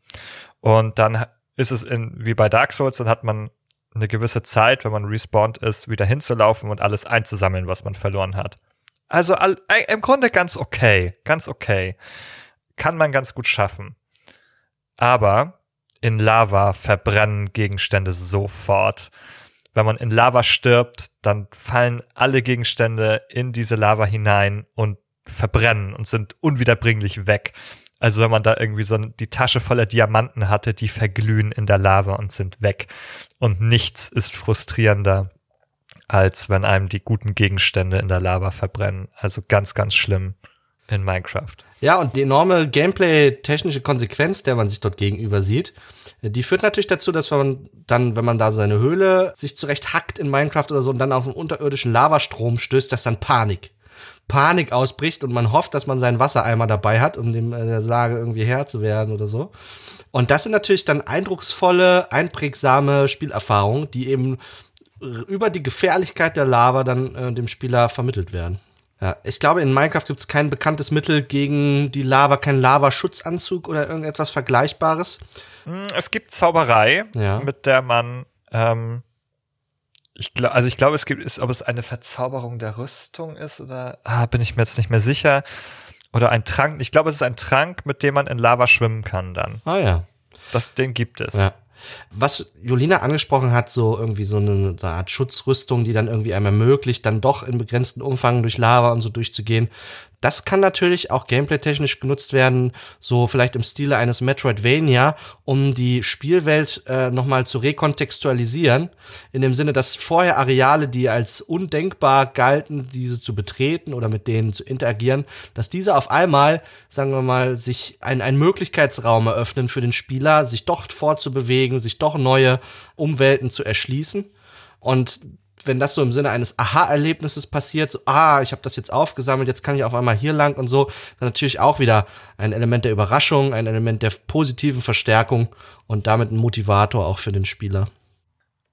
Und dann ist es in, wie bei Dark Souls, dann hat man eine gewisse Zeit, wenn man respawned ist, wieder hinzulaufen und alles einzusammeln, was man verloren hat. Also all, äh, im Grunde ganz okay, ganz okay. Kann man ganz gut schaffen. Aber in Lava verbrennen Gegenstände sofort. Wenn man in Lava stirbt, dann fallen alle Gegenstände in diese Lava hinein und verbrennen und sind unwiederbringlich weg. Also wenn man da irgendwie so die Tasche voller Diamanten hatte, die verglühen in der Lava und sind weg. Und nichts ist frustrierender, als wenn einem die guten Gegenstände in der Lava verbrennen. Also ganz, ganz schlimm in Minecraft. Ja, und die enorme Gameplay-technische Konsequenz, der man sich dort gegenüber sieht, die führt natürlich dazu, dass man dann, wenn man da seine Höhle sich zurecht hackt in Minecraft oder so und dann auf einen unterirdischen Lavastrom stößt, dass dann Panik Panik ausbricht und man hofft, dass man seinen Wassereimer dabei hat, um dem äh, der Sage irgendwie Herr zu werden oder so. Und das sind natürlich dann eindrucksvolle, einprägsame Spielerfahrungen, die eben über die Gefährlichkeit der Lava dann äh, dem Spieler vermittelt werden. Ja, ich glaube, in Minecraft gibt es kein bekanntes Mittel gegen die Lava, kein Lavaschutzanzug oder irgendetwas Vergleichbares. Hm, es gibt Zauberei, ja. mit der man ähm, ich glaube, also ich glaube, es gibt, ist, ob es eine Verzauberung der Rüstung ist oder, ah, bin ich mir jetzt nicht mehr sicher. Oder ein Trank. Ich glaube, es ist ein Trank, mit dem man in Lava schwimmen kann dann. Ah ja. Das, den gibt es. Ja. Was Jolina angesprochen hat, so irgendwie so eine, so eine Art Schutzrüstung, die dann irgendwie einem ermöglicht, dann doch in begrenzten Umfang durch Lava und so durchzugehen. Das kann natürlich auch gameplay-technisch genutzt werden, so vielleicht im Stile eines Metroidvania, um die Spielwelt äh, nochmal zu rekontextualisieren. In dem Sinne, dass vorher Areale, die als undenkbar galten, diese zu betreten oder mit denen zu interagieren, dass diese auf einmal, sagen wir mal, sich ein, ein Möglichkeitsraum eröffnen für den Spieler, sich doch fortzubewegen, sich doch neue Umwelten zu erschließen. Und wenn das so im Sinne eines Aha-Erlebnisses passiert, so, ah, ich habe das jetzt aufgesammelt, jetzt kann ich auf einmal hier lang und so, dann natürlich auch wieder ein Element der Überraschung, ein Element der positiven Verstärkung und damit ein Motivator auch für den Spieler.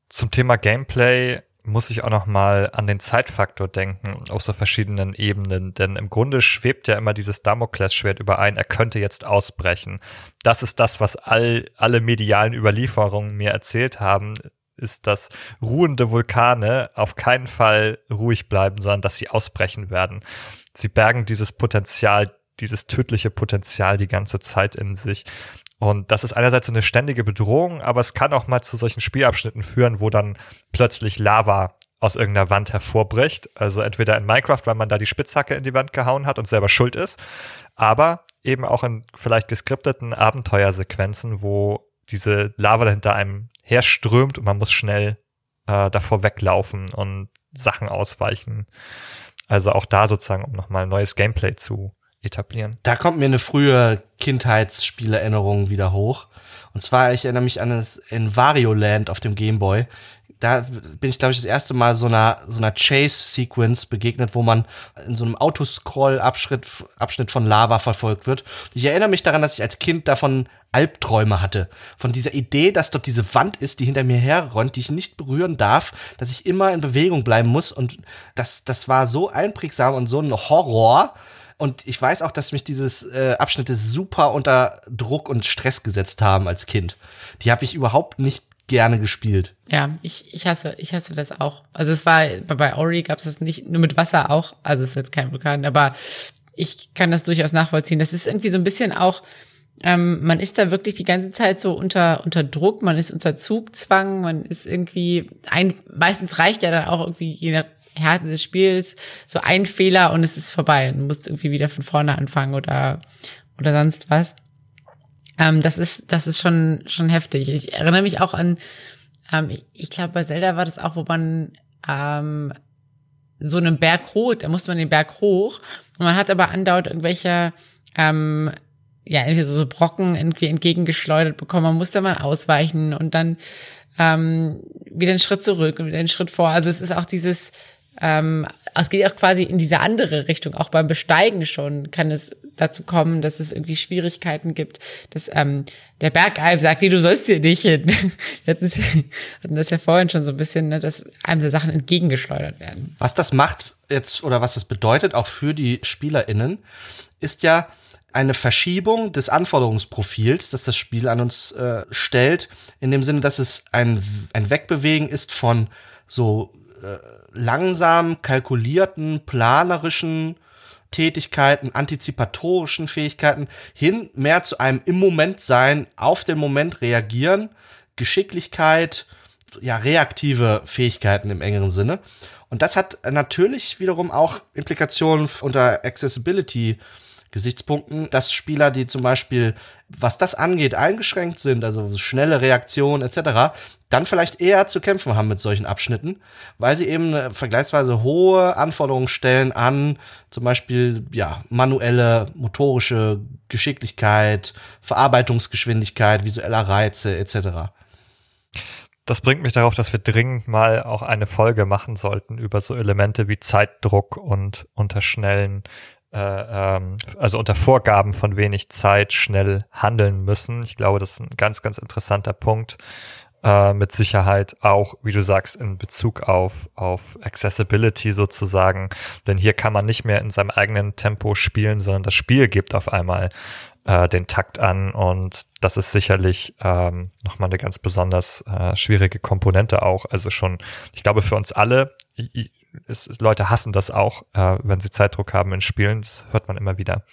Zum Thema Gameplay muss ich auch noch mal an den Zeitfaktor denken auf so verschiedenen Ebenen, denn im Grunde schwebt ja immer dieses Damoklesschwert überein, er könnte jetzt ausbrechen. Das ist das, was all, alle medialen Überlieferungen mir erzählt haben ist, dass ruhende Vulkane auf keinen Fall ruhig bleiben, sondern dass sie ausbrechen werden. Sie bergen dieses Potenzial, dieses tödliche Potenzial die ganze Zeit in sich. Und das ist einerseits so eine ständige Bedrohung, aber es kann auch mal zu solchen Spielabschnitten führen, wo dann plötzlich Lava aus irgendeiner Wand hervorbricht. Also entweder in Minecraft, weil man da die Spitzhacke in die Wand gehauen hat und selber schuld ist, aber eben auch in vielleicht geskripteten Abenteuersequenzen, wo diese Lava hinter einem herströmt und man muss schnell äh, davor weglaufen und Sachen ausweichen. Also auch da sozusagen, um nochmal neues Gameplay zu etablieren. Da kommt mir eine frühe Kindheitsspielerinnerung wieder hoch. Und zwar, ich erinnere mich an das in Wario Land auf dem Gameboy da bin ich, glaube ich, das erste Mal so einer, so einer Chase-Sequence begegnet, wo man in so einem Autoscroll-Abschnitt Abschnitt von Lava verfolgt wird. Ich erinnere mich daran, dass ich als Kind davon Albträume hatte. Von dieser Idee, dass dort diese Wand ist, die hinter mir herrollt, die ich nicht berühren darf, dass ich immer in Bewegung bleiben muss. Und das, das war so einprägsam und so ein Horror. Und ich weiß auch, dass mich dieses äh, Abschnitte super unter Druck und Stress gesetzt haben als Kind. Die habe ich überhaupt nicht gerne gespielt. Ja, ich, ich hasse, ich hasse das auch. Also es war, bei Ori gab es das nicht, nur mit Wasser auch, also es ist jetzt kein Vulkan, aber ich kann das durchaus nachvollziehen. Das ist irgendwie so ein bisschen auch, ähm, man ist da wirklich die ganze Zeit so unter, unter Druck, man ist unter Zugzwang, man ist irgendwie, ein, meistens reicht ja dann auch irgendwie je nach Härte des Spiels so ein Fehler und es ist vorbei. Du musst irgendwie wieder von vorne anfangen oder, oder sonst was. Ähm, das ist, das ist schon, schon heftig. Ich erinnere mich auch an, ähm, ich, ich glaube, bei Zelda war das auch, wo man ähm, so einen Berg hoch, da musste man den Berg hoch und man hat aber andauernd irgendwelche ähm, ja, irgendwie so, so Brocken irgendwie entgegengeschleudert bekommen. Man musste mal ausweichen und dann ähm, wieder einen Schritt zurück und wieder einen Schritt vor. Also es ist auch dieses, ähm, es geht auch quasi in diese andere Richtung. Auch beim Besteigen schon kann es dazu kommen, dass es irgendwie Schwierigkeiten gibt, dass ähm, der Bergalp sagt, nee, du sollst hier nicht hin. Wir hatten das ja vorhin schon so ein bisschen, ne, dass einem der Sachen entgegengeschleudert werden. Was das macht jetzt oder was das bedeutet auch für die SpielerInnen, ist ja eine Verschiebung des Anforderungsprofils, das das Spiel an uns äh, stellt, in dem Sinne, dass es ein, ein Wegbewegen ist von so äh, langsam kalkulierten, planerischen Tätigkeiten, antizipatorischen Fähigkeiten hin mehr zu einem im Moment sein, auf den Moment reagieren, Geschicklichkeit, ja, reaktive Fähigkeiten im engeren Sinne. Und das hat natürlich wiederum auch Implikationen unter Accessibility Gesichtspunkten, dass Spieler, die zum Beispiel, was das angeht, eingeschränkt sind, also schnelle Reaktionen etc., dann vielleicht eher zu kämpfen haben mit solchen Abschnitten, weil sie eben vergleichsweise hohe Anforderungen stellen an zum Beispiel ja manuelle motorische Geschicklichkeit, Verarbeitungsgeschwindigkeit, visueller Reize etc. Das bringt mich darauf, dass wir dringend mal auch eine Folge machen sollten über so Elemente wie Zeitdruck und unter schnellen äh, ähm, also unter Vorgaben von wenig Zeit schnell handeln müssen. Ich glaube, das ist ein ganz, ganz interessanter Punkt. Äh, mit Sicherheit auch, wie du sagst, in Bezug auf, auf Accessibility sozusagen. Denn hier kann man nicht mehr in seinem eigenen Tempo spielen, sondern das Spiel gibt auf einmal äh, den Takt an und das ist sicherlich ähm, nochmal eine ganz besonders äh, schwierige Komponente auch. Also schon, ich glaube für uns alle, es, es, Leute hassen das auch, äh, wenn sie Zeitdruck haben in Spielen. Das hört man immer wieder.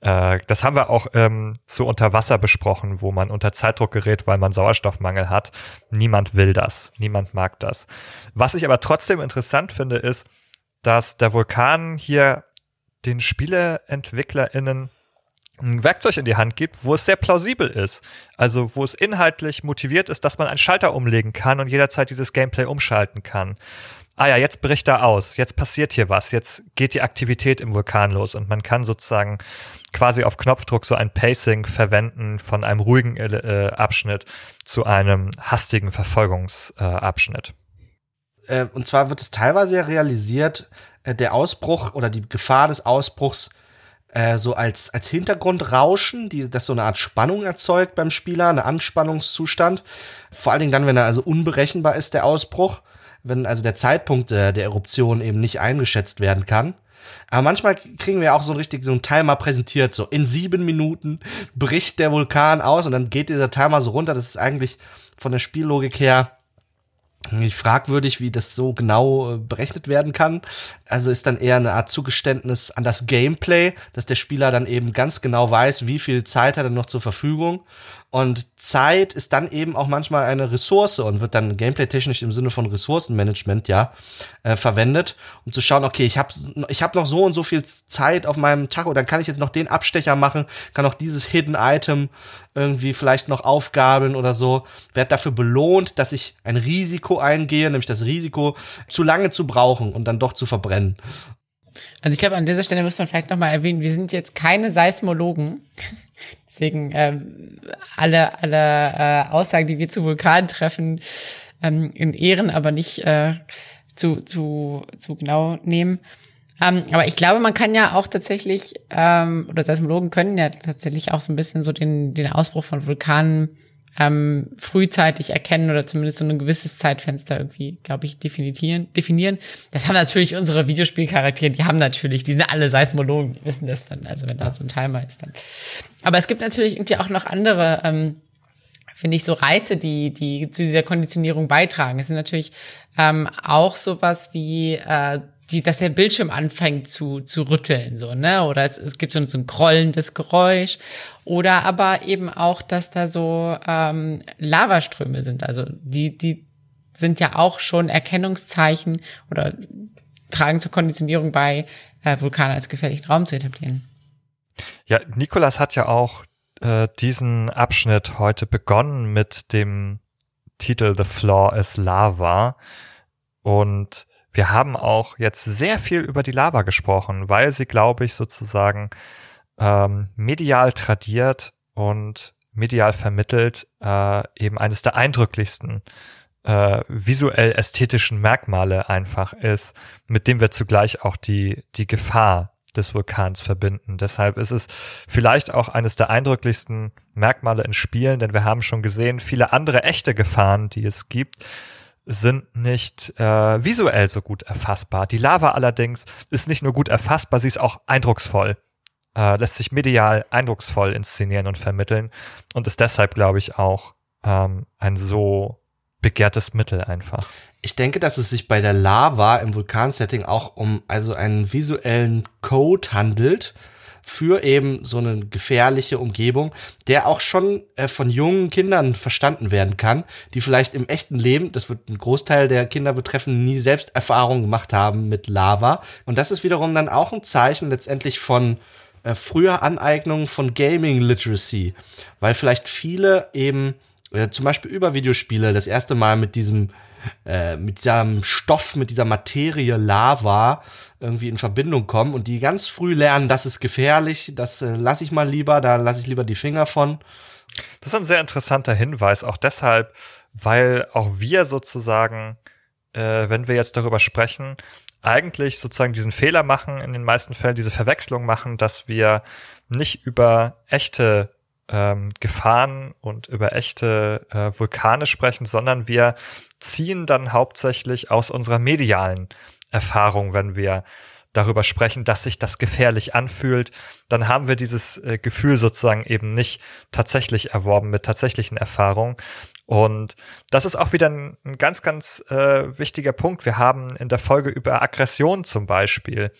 Äh, das haben wir auch ähm, zu Unterwasser besprochen, wo man unter Zeitdruck gerät, weil man Sauerstoffmangel hat. Niemand will das. Niemand mag das. Was ich aber trotzdem interessant finde, ist, dass der Vulkan hier den SpieleentwicklerInnen ein Werkzeug in die Hand gibt, wo es sehr plausibel ist. Also wo es inhaltlich motiviert ist, dass man einen Schalter umlegen kann und jederzeit dieses Gameplay umschalten kann ah ja, jetzt bricht er aus, jetzt passiert hier was, jetzt geht die Aktivität im Vulkan los und man kann sozusagen quasi auf Knopfdruck so ein Pacing verwenden von einem ruhigen äh, Abschnitt zu einem hastigen Verfolgungsabschnitt. Äh, und zwar wird es teilweise ja realisiert, äh, der Ausbruch oder die Gefahr des Ausbruchs äh, so als, als Hintergrundrauschen, die, das so eine Art Spannung erzeugt beim Spieler, eine Anspannungszustand. Vor allen Dingen dann, wenn er also unberechenbar ist, der Ausbruch wenn also der Zeitpunkt äh, der Eruption eben nicht eingeschätzt werden kann. Aber manchmal kriegen wir auch so richtig so einen Timer präsentiert, so in sieben Minuten bricht der Vulkan aus und dann geht dieser Timer so runter. Das ist eigentlich von der Spiellogik her fragwürdig, wie das so genau äh, berechnet werden kann. Also ist dann eher eine Art Zugeständnis an das Gameplay, dass der Spieler dann eben ganz genau weiß, wie viel Zeit hat er noch zur Verfügung und Zeit ist dann eben auch manchmal eine Ressource und wird dann gameplay-technisch im Sinne von Ressourcenmanagement ja äh, verwendet, um zu schauen, okay, ich habe ich hab noch so und so viel Zeit auf meinem Tacho, dann kann ich jetzt noch den Abstecher machen, kann auch dieses Hidden Item irgendwie vielleicht noch aufgabeln oder so, werde dafür belohnt, dass ich ein Risiko eingehe, nämlich das Risiko, zu lange zu brauchen und dann doch zu verbrennen. Also ich glaube, an dieser Stelle muss man vielleicht nochmal erwähnen, wir sind jetzt keine Seismologen. Deswegen ähm, alle, alle äh, Aussagen, die wir zu Vulkanen treffen, ähm, in Ehren, aber nicht äh, zu, zu, zu genau nehmen. Ähm, aber ich glaube, man kann ja auch tatsächlich, ähm, oder Seismologen können ja tatsächlich auch so ein bisschen so den, den Ausbruch von Vulkanen ähm, frühzeitig erkennen oder zumindest so ein gewisses Zeitfenster irgendwie, glaube ich, definieren, definieren. Das haben natürlich unsere Videospielcharaktere, die haben natürlich, die sind alle Seismologen, die wissen das dann, also wenn da so ein Timer ist dann. Aber es gibt natürlich irgendwie auch noch andere, ähm, finde ich, so Reize, die, die zu dieser Konditionierung beitragen. Es sind natürlich ähm, auch sowas wie äh, die, dass der Bildschirm anfängt zu, zu rütteln, so, ne? Oder es, es gibt so ein, so ein grollendes Geräusch. Oder aber eben auch, dass da so ähm, Lavaströme sind. Also die, die sind ja auch schon Erkennungszeichen oder tragen zur Konditionierung bei, äh, Vulkane als gefährlichen Raum zu etablieren. Ja, Nikolas hat ja auch äh, diesen Abschnitt heute begonnen mit dem Titel The Floor is Lava. Und wir haben auch jetzt sehr viel über die Lava gesprochen, weil sie, glaube ich, sozusagen ähm, medial tradiert und medial vermittelt äh, eben eines der eindrücklichsten äh, visuell ästhetischen Merkmale einfach ist, mit dem wir zugleich auch die, die Gefahr des Vulkans verbinden. Deshalb ist es vielleicht auch eines der eindrücklichsten Merkmale in Spielen, denn wir haben schon gesehen, viele andere echte Gefahren, die es gibt, sind nicht äh, visuell so gut erfassbar. Die Lava allerdings ist nicht nur gut erfassbar, sie ist auch eindrucksvoll. Äh, lässt sich medial eindrucksvoll inszenieren und vermitteln und ist deshalb, glaube ich, auch ähm, ein so begehrtes Mittel einfach. Ich denke, dass es sich bei der Lava im Vulkansetting auch um also einen visuellen Code handelt, für eben so eine gefährliche Umgebung, der auch schon äh, von jungen Kindern verstanden werden kann, die vielleicht im echten Leben, das wird ein Großteil der Kinder betreffen, nie selbst Erfahrungen gemacht haben mit Lava. Und das ist wiederum dann auch ein Zeichen letztendlich von äh, früher Aneignung von Gaming Literacy, weil vielleicht viele eben äh, zum Beispiel über Videospiele das erste Mal mit diesem äh, mit diesem Stoff, mit dieser Materie Lava irgendwie in Verbindung kommen und die ganz früh lernen, das ist gefährlich, das äh, lasse ich mal lieber, da lasse ich lieber die Finger von. Das ist ein sehr interessanter Hinweis, auch deshalb, weil auch wir sozusagen, äh, wenn wir jetzt darüber sprechen, eigentlich sozusagen diesen Fehler machen, in den meisten Fällen diese Verwechslung machen, dass wir nicht über echte ähm, Gefahren und über echte äh, Vulkane sprechen, sondern wir ziehen dann hauptsächlich aus unserer medialen Erfahrung, wenn wir darüber sprechen, dass sich das gefährlich anfühlt, dann haben wir dieses äh, Gefühl sozusagen eben nicht tatsächlich erworben mit tatsächlichen Erfahrungen. Und das ist auch wieder ein, ein ganz, ganz äh, wichtiger Punkt. Wir haben in der Folge über Aggression zum Beispiel,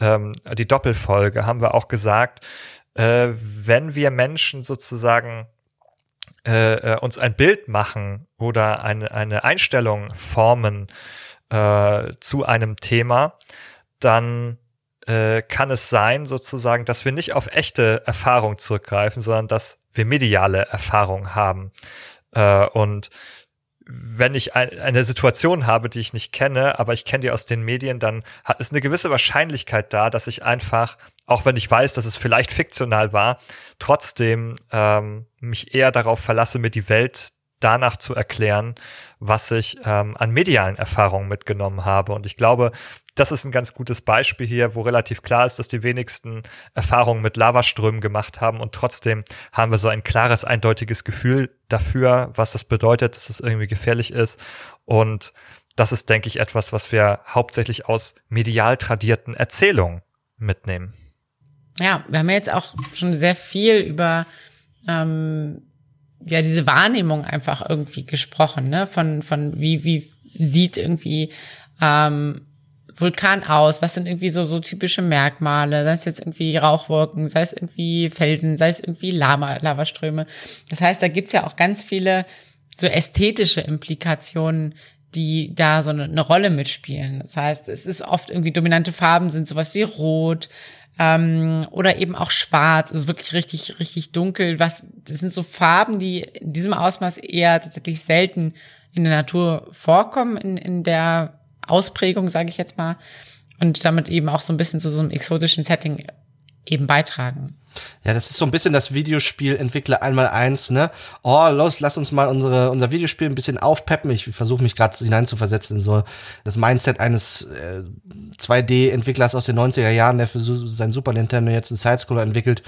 ähm, die Doppelfolge, haben wir auch gesagt, äh, wenn wir Menschen sozusagen äh, äh, uns ein Bild machen oder eine, eine Einstellung formen äh, zu einem Thema, dann äh, kann es sein, sozusagen, dass wir nicht auf echte Erfahrung zurückgreifen, sondern dass wir mediale Erfahrung haben. Äh, und wenn ich ein, eine Situation habe, die ich nicht kenne, aber ich kenne die aus den Medien, dann ist eine gewisse Wahrscheinlichkeit da, dass ich einfach, auch wenn ich weiß, dass es vielleicht fiktional war, trotzdem ähm, mich eher darauf verlasse, mir die Welt danach zu erklären, was ich ähm, an medialen Erfahrungen mitgenommen habe. Und ich glaube, das ist ein ganz gutes Beispiel hier, wo relativ klar ist, dass die wenigsten Erfahrungen mit Lavaströmen gemacht haben und trotzdem haben wir so ein klares, eindeutiges Gefühl dafür, was das bedeutet, dass es irgendwie gefährlich ist. Und das ist, denke ich, etwas, was wir hauptsächlich aus medial tradierten Erzählungen mitnehmen. Ja, wir haben jetzt auch schon sehr viel über ähm, ja diese Wahrnehmung einfach irgendwie gesprochen, ne? Von von wie wie sieht irgendwie ähm, Vulkan aus? Was sind irgendwie so so typische Merkmale? Sei es jetzt irgendwie Rauchwolken, sei es irgendwie Felsen, sei es irgendwie Lava, Lavaströme. Das heißt, da gibt's ja auch ganz viele so ästhetische Implikationen, die da so eine, eine Rolle mitspielen. Das heißt, es ist oft irgendwie dominante Farben sind sowas wie Rot, ähm, oder eben auch schwarz, ist wirklich richtig, richtig dunkel. Was, das sind so Farben, die in diesem Ausmaß eher tatsächlich selten in der Natur vorkommen, in, in der Ausprägung, sage ich jetzt mal. Und damit eben auch so ein bisschen zu so einem exotischen Setting eben beitragen. Ja, das ist so ein bisschen das Videospielentwickler einmal eins, ne? Oh, los, lass uns mal unsere, unser Videospiel ein bisschen aufpeppen. Ich versuche mich gerade hineinzuversetzen in so das Mindset eines äh, 2D-Entwicklers aus den 90er Jahren, der für sein Super Nintendo jetzt einen Sidescroller entwickelt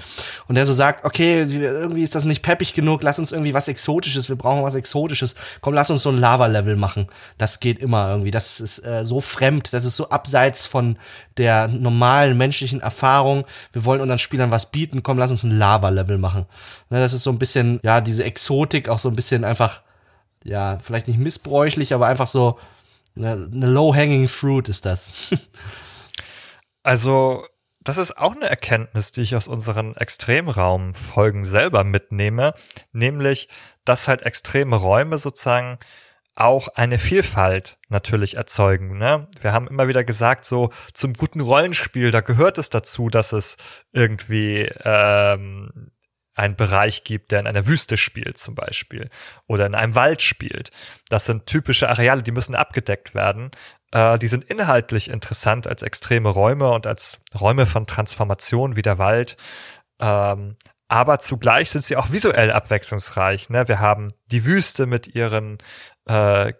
und der so sagt, okay, irgendwie ist das nicht peppig genug, lass uns irgendwie was Exotisches, wir brauchen was Exotisches. Komm, lass uns so ein Lava-Level machen. Das geht immer irgendwie. Das ist äh, so fremd, das ist so abseits von der normalen menschlichen Erfahrung. Wir wollen unseren Spielern was bieten komm, lass uns ein Lava-Level machen. Ne, das ist so ein bisschen, ja, diese Exotik auch so ein bisschen einfach, ja, vielleicht nicht missbräuchlich, aber einfach so ne, eine low-hanging fruit ist das. also, das ist auch eine Erkenntnis, die ich aus unseren Extremraumfolgen selber mitnehme, nämlich, dass halt extreme Räume sozusagen auch eine Vielfalt natürlich erzeugen. Ne? Wir haben immer wieder gesagt, so zum guten Rollenspiel, da gehört es dazu, dass es irgendwie ähm, einen Bereich gibt, der in einer Wüste spielt zum Beispiel oder in einem Wald spielt. Das sind typische Areale, die müssen abgedeckt werden. Äh, die sind inhaltlich interessant als extreme Räume und als Räume von Transformation wie der Wald. Ähm, aber zugleich sind sie auch visuell abwechslungsreich. Ne? Wir haben die Wüste mit ihren äh,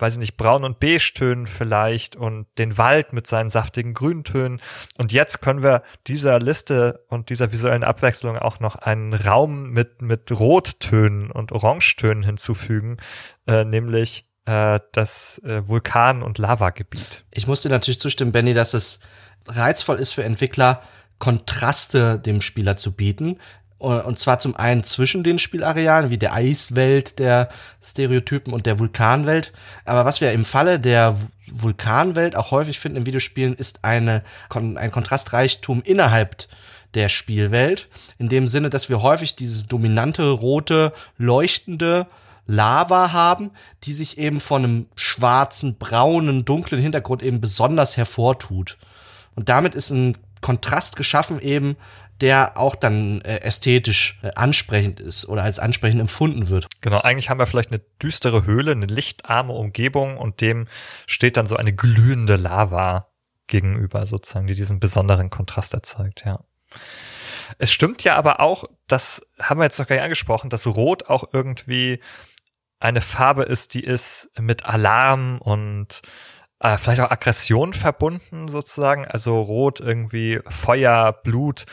weiß ich nicht, braun und beige-Tönen vielleicht und den Wald mit seinen saftigen Grüntönen. Und jetzt können wir dieser Liste und dieser visuellen Abwechslung auch noch einen Raum mit, mit Rottönen und Orangetönen hinzufügen, äh, nämlich äh, das äh, Vulkan- und Lavagebiet. Ich musste natürlich zustimmen, Benny, dass es reizvoll ist für Entwickler, Kontraste dem Spieler zu bieten. Und zwar zum einen zwischen den Spielarealen, wie der Eiswelt der Stereotypen und der Vulkanwelt. Aber was wir im Falle der Vulkanwelt auch häufig finden in Videospielen, ist eine, ein Kontrastreichtum innerhalb der Spielwelt. In dem Sinne, dass wir häufig dieses dominante, rote, leuchtende Lava haben, die sich eben von einem schwarzen, braunen, dunklen Hintergrund eben besonders hervortut. Und damit ist ein Kontrast geschaffen eben, der auch dann äh, ästhetisch äh, ansprechend ist oder als ansprechend empfunden wird. Genau, eigentlich haben wir vielleicht eine düstere Höhle, eine lichtarme Umgebung und dem steht dann so eine glühende Lava gegenüber sozusagen, die diesen besonderen Kontrast erzeugt, ja. Es stimmt ja aber auch, das haben wir jetzt noch gar nicht angesprochen, dass Rot auch irgendwie eine Farbe ist, die ist mit Alarm und äh, vielleicht auch Aggression verbunden sozusagen. Also Rot irgendwie Feuer, Blut.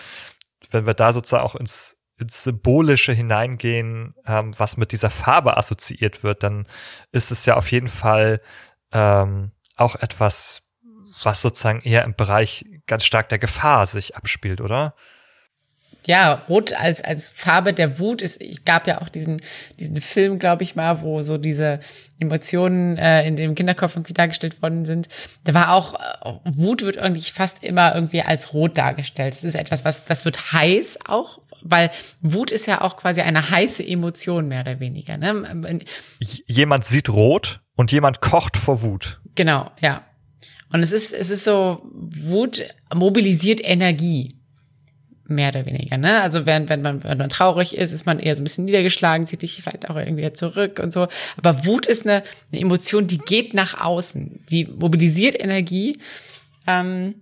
Wenn wir da sozusagen auch ins, ins Symbolische hineingehen, ähm, was mit dieser Farbe assoziiert wird, dann ist es ja auf jeden Fall ähm, auch etwas, was sozusagen eher im Bereich ganz stark der Gefahr sich abspielt, oder? Ja, Rot als, als Farbe der Wut ist, ich gab ja auch diesen, diesen Film, glaube ich mal, wo so diese Emotionen äh, in dem Kinderkopf irgendwie dargestellt worden sind. Da war auch, äh, Wut wird irgendwie fast immer irgendwie als rot dargestellt. Das ist etwas, was, das wird heiß auch, weil Wut ist ja auch quasi eine heiße Emotion, mehr oder weniger. Ne? Jemand sieht rot und jemand kocht vor Wut. Genau, ja. Und es ist, es ist so, Wut mobilisiert Energie mehr oder weniger, ne? Also während, wenn man, wenn man traurig ist, ist man eher so ein bisschen niedergeschlagen, zieht sich vielleicht auch irgendwie zurück und so. Aber Wut ist eine, eine Emotion, die geht nach außen, die mobilisiert Energie. Ähm,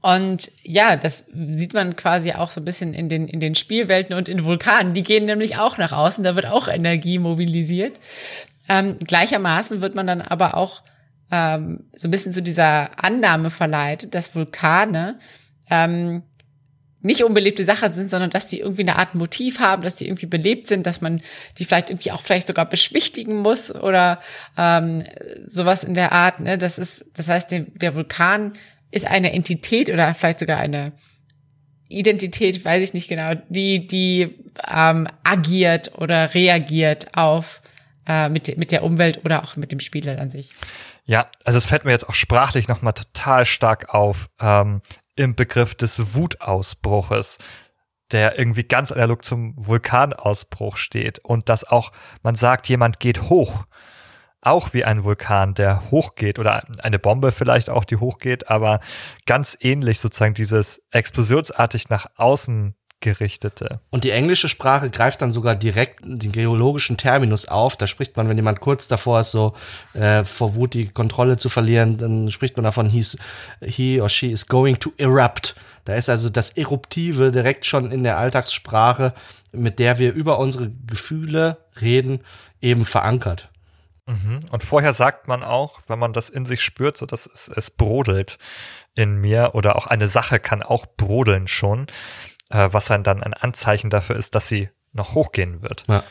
und ja, das sieht man quasi auch so ein bisschen in den, in den Spielwelten und in Vulkanen. Die gehen nämlich auch nach außen, da wird auch Energie mobilisiert. Ähm, gleichermaßen wird man dann aber auch ähm, so ein bisschen zu dieser Annahme verleitet, dass Vulkane ähm, nicht unbelebte Sachen sind, sondern dass die irgendwie eine Art Motiv haben, dass die irgendwie belebt sind, dass man die vielleicht irgendwie auch vielleicht sogar beschwichtigen muss oder ähm, sowas in der Art. Ne? Das ist, das heißt, der, der Vulkan ist eine Entität oder vielleicht sogar eine Identität, weiß ich nicht genau, die die ähm, agiert oder reagiert auf äh, mit mit der Umwelt oder auch mit dem Spieler an sich. Ja, also es fällt mir jetzt auch sprachlich nochmal total stark auf. Ähm, im Begriff des Wutausbruches, der irgendwie ganz analog zum Vulkanausbruch steht. Und dass auch man sagt, jemand geht hoch. Auch wie ein Vulkan, der hochgeht. Oder eine Bombe vielleicht auch, die hochgeht, aber ganz ähnlich sozusagen dieses explosionsartig nach außen gerichtete. Und die englische Sprache greift dann sogar direkt den geologischen Terminus auf. Da spricht man, wenn jemand kurz davor ist, so äh, vor Wut die Kontrolle zu verlieren, dann spricht man davon, he's, he or she is going to erupt. Da ist also das Eruptive direkt schon in der Alltagssprache, mit der wir über unsere Gefühle reden, eben verankert. Mhm. Und vorher sagt man auch, wenn man das in sich spürt, so dass es, es brodelt in mir oder auch eine Sache kann auch brodeln schon äh, was dann, ein Anzeichen dafür ist, dass sie noch hochgehen wird. Ja.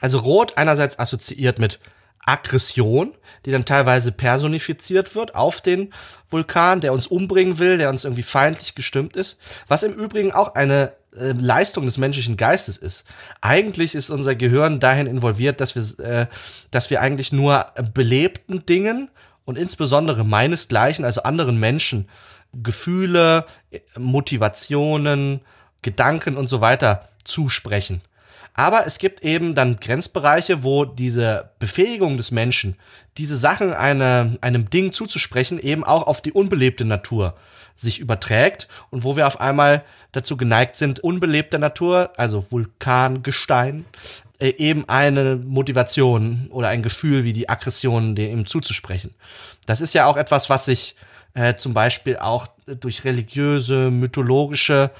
Also Rot einerseits assoziiert mit Aggression, die dann teilweise personifiziert wird auf den Vulkan, der uns umbringen will, der uns irgendwie feindlich gestimmt ist, was im Übrigen auch eine äh, Leistung des menschlichen Geistes ist. Eigentlich ist unser Gehirn dahin involviert, dass wir, äh, dass wir eigentlich nur belebten Dingen und insbesondere meinesgleichen, also anderen Menschen, Gefühle, Motivationen, Gedanken und so weiter zusprechen. Aber es gibt eben dann Grenzbereiche, wo diese Befähigung des Menschen, diese Sachen eine, einem Ding zuzusprechen, eben auch auf die unbelebte Natur sich überträgt und wo wir auf einmal dazu geneigt sind, unbelebter Natur, also Vulkangestein, äh, eben eine Motivation oder ein Gefühl wie die Aggression dem zuzusprechen. Das ist ja auch etwas, was sich äh, zum Beispiel auch durch religiöse, mythologische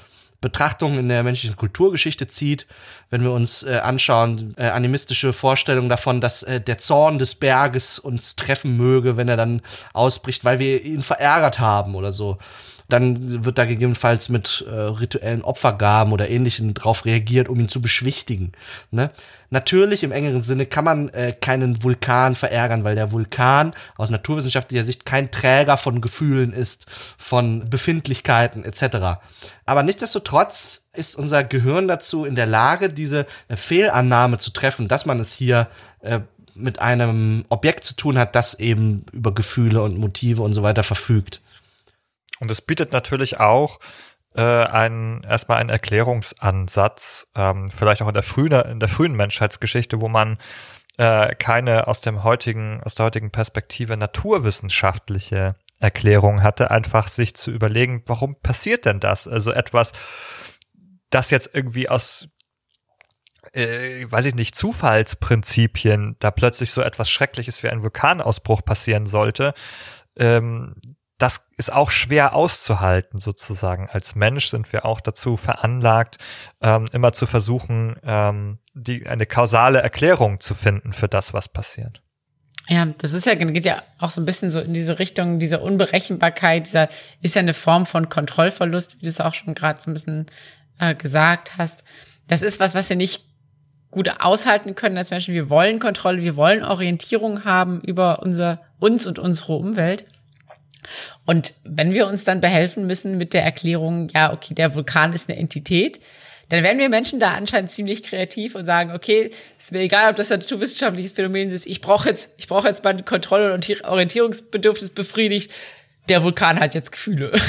Betrachtungen in der menschlichen Kulturgeschichte zieht, wenn wir uns äh, anschauen, äh, animistische Vorstellungen davon, dass äh, der Zorn des Berges uns treffen möge, wenn er dann ausbricht, weil wir ihn verärgert haben oder so dann wird da gegebenenfalls mit äh, rituellen Opfergaben oder ähnlichen drauf reagiert, um ihn zu beschwichtigen. Ne? Natürlich im engeren Sinne kann man äh, keinen Vulkan verärgern, weil der Vulkan aus naturwissenschaftlicher Sicht kein Träger von Gefühlen ist, von Befindlichkeiten etc. Aber nichtsdestotrotz ist unser Gehirn dazu in der Lage, diese äh, Fehlannahme zu treffen, dass man es hier äh, mit einem Objekt zu tun hat, das eben über Gefühle und Motive und so weiter verfügt. Und es bietet natürlich auch äh, ein, erstmal ein Erklärungsansatz, ähm, vielleicht auch in der frühen, in der frühen Menschheitsgeschichte, wo man äh, keine aus dem heutigen, aus der heutigen Perspektive naturwissenschaftliche Erklärung hatte, einfach sich zu überlegen, warum passiert denn das? Also etwas, das jetzt irgendwie aus äh, weiß ich nicht, Zufallsprinzipien, da plötzlich so etwas Schreckliches wie ein Vulkanausbruch passieren sollte, ähm, das ist auch schwer auszuhalten, sozusagen. Als Mensch sind wir auch dazu veranlagt, ähm, immer zu versuchen, ähm, die, eine kausale Erklärung zu finden für das, was passiert. Ja, das ist ja, geht ja auch so ein bisschen so in diese Richtung, dieser Unberechenbarkeit, dieser ist ja eine Form von Kontrollverlust, wie du es auch schon gerade so ein bisschen äh, gesagt hast. Das ist was, was wir nicht gut aushalten können als Menschen. Wir wollen Kontrolle, wir wollen Orientierung haben über unser, uns und unsere Umwelt. Und wenn wir uns dann behelfen müssen mit der Erklärung, ja, okay, der Vulkan ist eine Entität, dann werden wir Menschen da anscheinend ziemlich kreativ und sagen, okay, ist mir egal, ob das ein naturwissenschaftliches Phänomen ist, ich brauche jetzt, ich brauche jetzt mein Kontrolle- und Orientierungsbedürfnis befriedigt, der Vulkan hat jetzt Gefühle.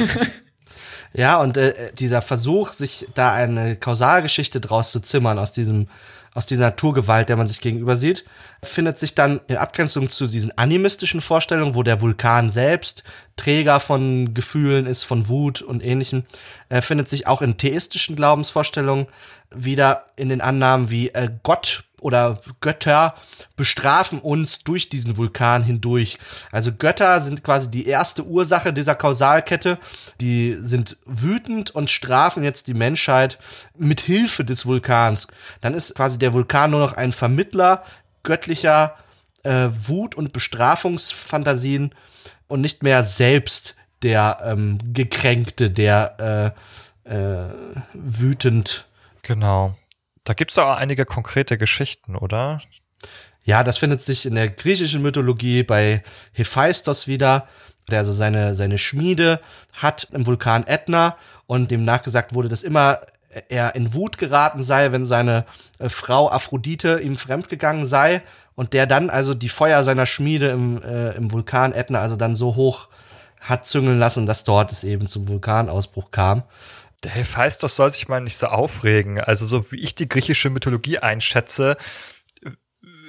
Ja, und äh, dieser Versuch, sich da eine Kausalgeschichte draus zu zimmern aus diesem aus dieser Naturgewalt, der man sich gegenüber sieht, findet sich dann in Abgrenzung zu diesen animistischen Vorstellungen, wo der Vulkan selbst Träger von Gefühlen ist, von Wut und ähnlichem, äh, findet sich auch in theistischen Glaubensvorstellungen wieder in den Annahmen wie äh, Gott oder Götter bestrafen uns durch diesen Vulkan hindurch. Also Götter sind quasi die erste Ursache dieser Kausalkette. Die sind wütend und strafen jetzt die Menschheit mit Hilfe des Vulkans. Dann ist quasi der Vulkan nur noch ein Vermittler göttlicher äh, Wut- und Bestrafungsfantasien und nicht mehr selbst der ähm, Gekränkte, der äh, äh, wütend. Genau. Da gibt's auch einige konkrete Geschichten, oder? Ja, das findet sich in der griechischen Mythologie bei Hephaistos wieder, der also seine, seine Schmiede hat im Vulkan Ätna und dem nachgesagt wurde, dass immer er in Wut geraten sei, wenn seine äh, Frau Aphrodite ihm fremdgegangen sei und der dann also die Feuer seiner Schmiede im, äh, im Vulkan Ätna also dann so hoch hat züngeln lassen, dass dort es eben zum Vulkanausbruch kam. Der Hephaistos soll sich mal nicht so aufregen. Also so wie ich die griechische Mythologie einschätze,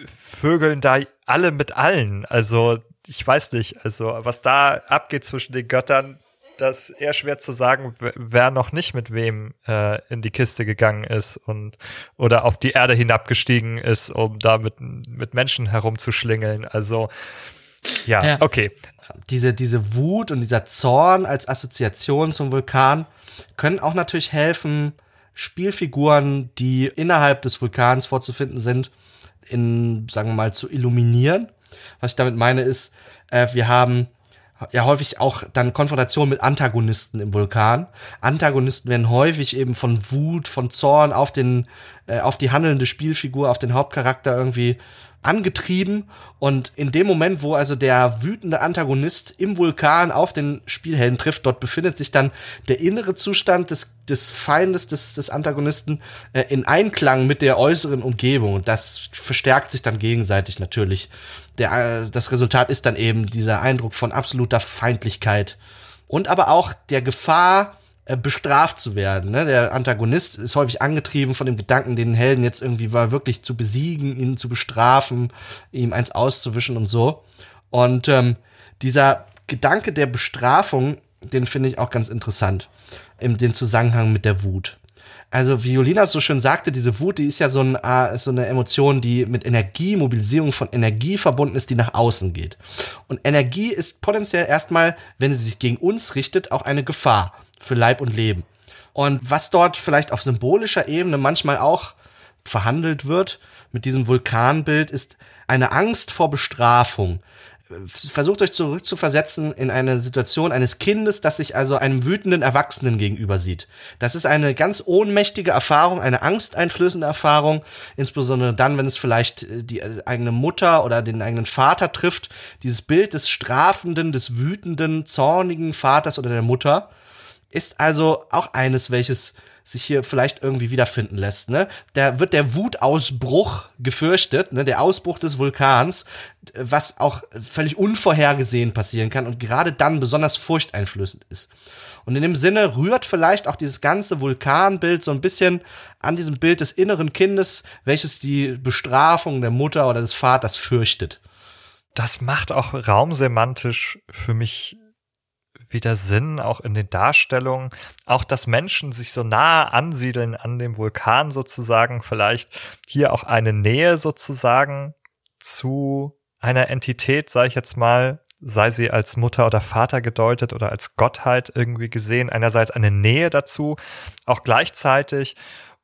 vögeln da alle mit allen. Also ich weiß nicht, also was da abgeht zwischen den Göttern, das ist eher schwer zu sagen, wer noch nicht mit wem äh, in die Kiste gegangen ist und oder auf die Erde hinabgestiegen ist, um da mit, mit Menschen herumzuschlingeln. Also ja, ja, okay. Diese, diese Wut und dieser Zorn als Assoziation zum Vulkan können auch natürlich helfen, Spielfiguren, die innerhalb des Vulkans vorzufinden sind, in, sagen wir mal, zu illuminieren. Was ich damit meine ist, äh, wir haben ja häufig auch dann Konfrontation mit Antagonisten im Vulkan. Antagonisten werden häufig eben von Wut, von Zorn auf den, äh, auf die handelnde Spielfigur, auf den Hauptcharakter irgendwie angetrieben. Und in dem Moment, wo also der wütende Antagonist im Vulkan auf den Spielhelden trifft, dort befindet sich dann der innere Zustand des, des Feindes, des, des Antagonisten äh, in Einklang mit der äußeren Umgebung. Und das verstärkt sich dann gegenseitig natürlich. Der, äh, das Resultat ist dann eben dieser Eindruck von absoluter Feindlichkeit. Und aber auch der Gefahr, bestraft zu werden. Ne? Der Antagonist ist häufig angetrieben von dem Gedanken, den Helden jetzt irgendwie war wirklich zu besiegen, ihn zu bestrafen, ihm eins auszuwischen und so. Und ähm, dieser Gedanke der Bestrafung, den finde ich auch ganz interessant im den Zusammenhang mit der Wut. Also wie Jolina so schön sagte, diese Wut, die ist ja so, ein, äh, so eine Emotion, die mit Energie, Mobilisierung von Energie verbunden ist, die nach außen geht. Und Energie ist potenziell erstmal, wenn sie sich gegen uns richtet, auch eine Gefahr für Leib und Leben. Und was dort vielleicht auf symbolischer Ebene manchmal auch verhandelt wird mit diesem Vulkanbild, ist eine Angst vor Bestrafung. Versucht euch zurückzuversetzen in eine Situation eines Kindes, das sich also einem wütenden Erwachsenen gegenüber sieht. Das ist eine ganz ohnmächtige Erfahrung, eine angsteinflößende Erfahrung, insbesondere dann, wenn es vielleicht äh, die äh, eigene Mutter oder den eigenen Vater trifft. Dieses Bild des strafenden, des wütenden, zornigen Vaters oder der Mutter ist also auch eines, welches sich hier vielleicht irgendwie wiederfinden lässt. Ne? Da wird der Wutausbruch gefürchtet, ne? der Ausbruch des Vulkans, was auch völlig unvorhergesehen passieren kann und gerade dann besonders furchteinflößend ist. Und in dem Sinne rührt vielleicht auch dieses ganze Vulkanbild so ein bisschen an diesem Bild des inneren Kindes, welches die Bestrafung der Mutter oder des Vaters fürchtet. Das macht auch raumsemantisch für mich wieder Sinn, auch in den Darstellungen. Auch, dass Menschen sich so nah ansiedeln an dem Vulkan sozusagen, vielleicht hier auch eine Nähe sozusagen zu einer Entität, sage ich jetzt mal, sei sie als Mutter oder Vater gedeutet oder als Gottheit irgendwie gesehen. Einerseits eine Nähe dazu, auch gleichzeitig.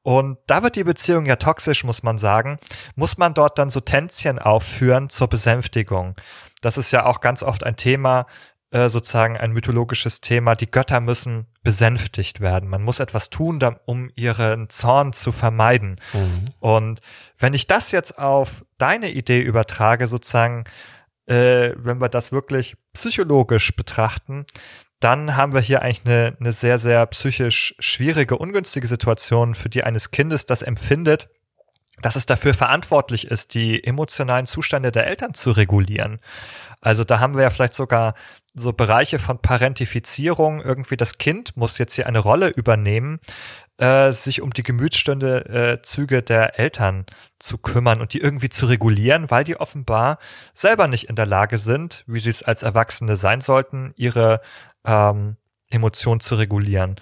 Und da wird die Beziehung ja toxisch, muss man sagen. Muss man dort dann so Tänzchen aufführen zur Besänftigung. Das ist ja auch ganz oft ein Thema, äh, sozusagen ein mythologisches Thema. Die Götter müssen besänftigt werden. Man muss etwas tun, um ihren Zorn zu vermeiden. Mhm. Und wenn ich das jetzt auf deine Idee übertrage, sozusagen, äh, wenn wir das wirklich psychologisch betrachten, dann haben wir hier eigentlich eine, eine sehr, sehr psychisch schwierige, ungünstige Situation, für die eines Kindes das empfindet, dass es dafür verantwortlich ist, die emotionalen Zustände der Eltern zu regulieren. Also da haben wir ja vielleicht sogar so Bereiche von Parentifizierung. Irgendwie das Kind muss jetzt hier eine Rolle übernehmen, äh, sich um die Gemütsstände, äh, Züge der Eltern zu kümmern und die irgendwie zu regulieren, weil die offenbar selber nicht in der Lage sind, wie sie es als Erwachsene sein sollten, ihre ähm, Emotionen zu regulieren.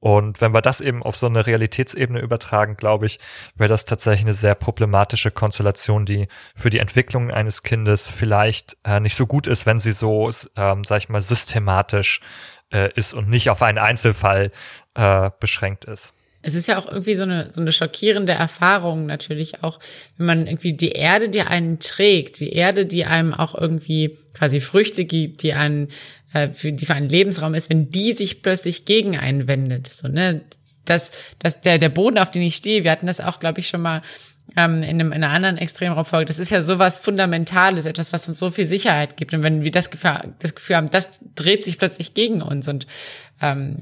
Und wenn wir das eben auf so eine Realitätsebene übertragen, glaube ich, wäre das tatsächlich eine sehr problematische Konstellation, die für die Entwicklung eines Kindes vielleicht äh, nicht so gut ist, wenn sie so, ähm, sag ich mal, systematisch äh, ist und nicht auf einen Einzelfall äh, beschränkt ist. Es ist ja auch irgendwie so eine, so eine schockierende Erfahrung natürlich auch, wenn man irgendwie die Erde, die einen trägt, die Erde, die einem auch irgendwie quasi Früchte gibt, die einen, äh, für, die für einen Lebensraum ist, wenn die sich plötzlich gegen einen wendet. So, ne? Das, das, der, der Boden, auf den ich stehe, wir hatten das auch, glaube ich, schon mal ähm, in, einem, in einer anderen Extremraumfolge. Das ist ja sowas Fundamentales, etwas, was uns so viel Sicherheit gibt. Und wenn wir das Gefühl, das Gefühl haben, das dreht sich plötzlich gegen uns und ähm,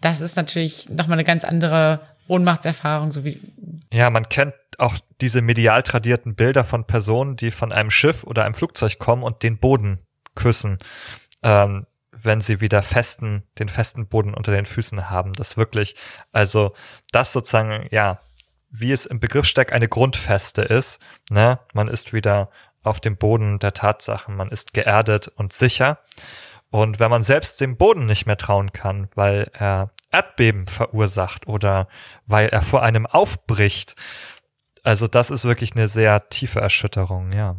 das ist natürlich nochmal eine ganz andere Ohnmachtserfahrung, so wie. Ja, man kennt auch diese medial tradierten Bilder von Personen, die von einem Schiff oder einem Flugzeug kommen und den Boden küssen, ähm, wenn sie wieder festen, den festen Boden unter den Füßen haben. Das wirklich, also das sozusagen, ja, wie es im Begriff steckt, eine Grundfeste ist. Ne? Man ist wieder auf dem Boden der Tatsachen, man ist geerdet und sicher. Und wenn man selbst dem Boden nicht mehr trauen kann, weil er Erdbeben verursacht oder weil er vor einem aufbricht, also das ist wirklich eine sehr tiefe Erschütterung, ja.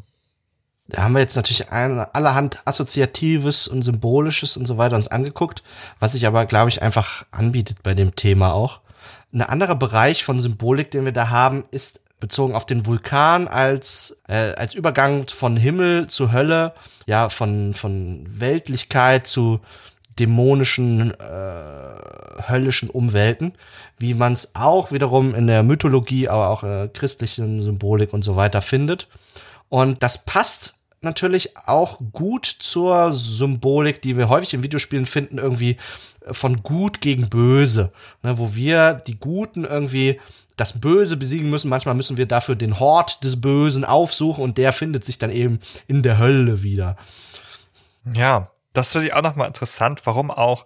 Da haben wir jetzt natürlich allerhand Assoziatives und Symbolisches und so weiter uns angeguckt, was sich aber, glaube ich, einfach anbietet bei dem Thema auch. Ein anderer Bereich von Symbolik, den wir da haben, ist bezogen auf den Vulkan als, äh, als Übergang von Himmel zu Hölle, ja, von, von Weltlichkeit zu dämonischen, äh, höllischen Umwelten, wie man es auch wiederum in der Mythologie, aber auch äh, christlichen Symbolik und so weiter findet. Und das passt natürlich auch gut zur Symbolik, die wir häufig in Videospielen finden, irgendwie von gut gegen böse, ne, wo wir die Guten irgendwie das Böse besiegen müssen. Manchmal müssen wir dafür den Hort des Bösen aufsuchen und der findet sich dann eben in der Hölle wieder. Ja, das finde ich auch nochmal interessant, warum auch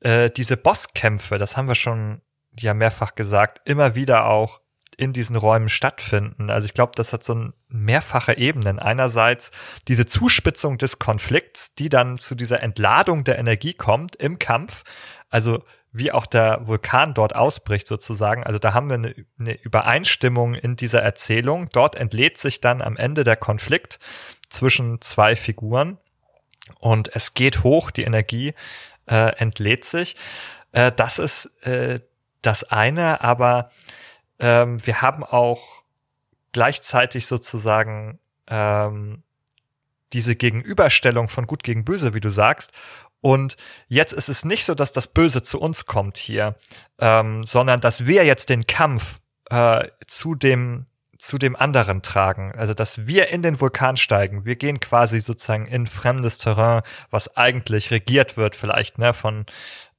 äh, diese Bosskämpfe, das haben wir schon ja mehrfach gesagt, immer wieder auch in diesen Räumen stattfinden. Also ich glaube, das hat so mehrfache Ebenen. Einerseits diese Zuspitzung des Konflikts, die dann zu dieser Entladung der Energie kommt im Kampf. Also wie auch der Vulkan dort ausbricht sozusagen. Also da haben wir eine, eine Übereinstimmung in dieser Erzählung. Dort entlädt sich dann am Ende der Konflikt zwischen zwei Figuren und es geht hoch, die Energie äh, entlädt sich. Äh, das ist äh, das eine, aber ähm, wir haben auch gleichzeitig sozusagen ähm, diese Gegenüberstellung von gut gegen böse, wie du sagst. Und jetzt ist es nicht so, dass das Böse zu uns kommt hier, ähm, sondern dass wir jetzt den Kampf äh, zu dem zu dem anderen tragen. Also, dass wir in den Vulkan steigen. Wir gehen quasi sozusagen in fremdes Terrain, was eigentlich regiert wird, vielleicht, ne, von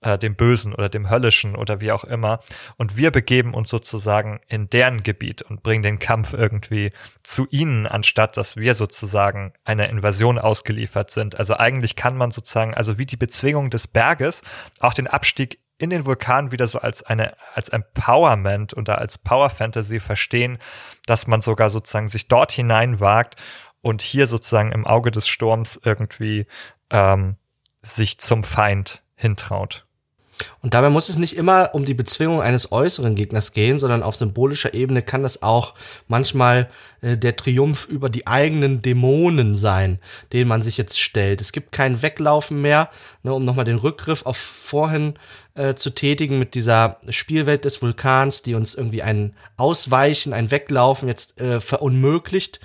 äh, dem Bösen oder dem Höllischen oder wie auch immer. Und wir begeben uns sozusagen in deren Gebiet und bringen den Kampf irgendwie zu ihnen, anstatt dass wir sozusagen einer Invasion ausgeliefert sind. Also eigentlich kann man sozusagen, also wie die Bezwingung des Berges, auch den Abstieg in den Vulkan wieder so als eine, als Empowerment oder als Power Fantasy verstehen, dass man sogar sozusagen sich dort hineinwagt und hier sozusagen im Auge des Sturms irgendwie ähm, sich zum Feind hintraut. Und dabei muss es nicht immer um die Bezwingung eines äußeren Gegners gehen, sondern auf symbolischer Ebene kann das auch manchmal äh, der Triumph über die eigenen Dämonen sein, den man sich jetzt stellt. Es gibt kein Weglaufen mehr, ne, um nochmal den Rückgriff auf vorhin äh, zu tätigen mit dieser Spielwelt des Vulkans, die uns irgendwie ein Ausweichen, ein Weglaufen jetzt äh, verunmöglicht,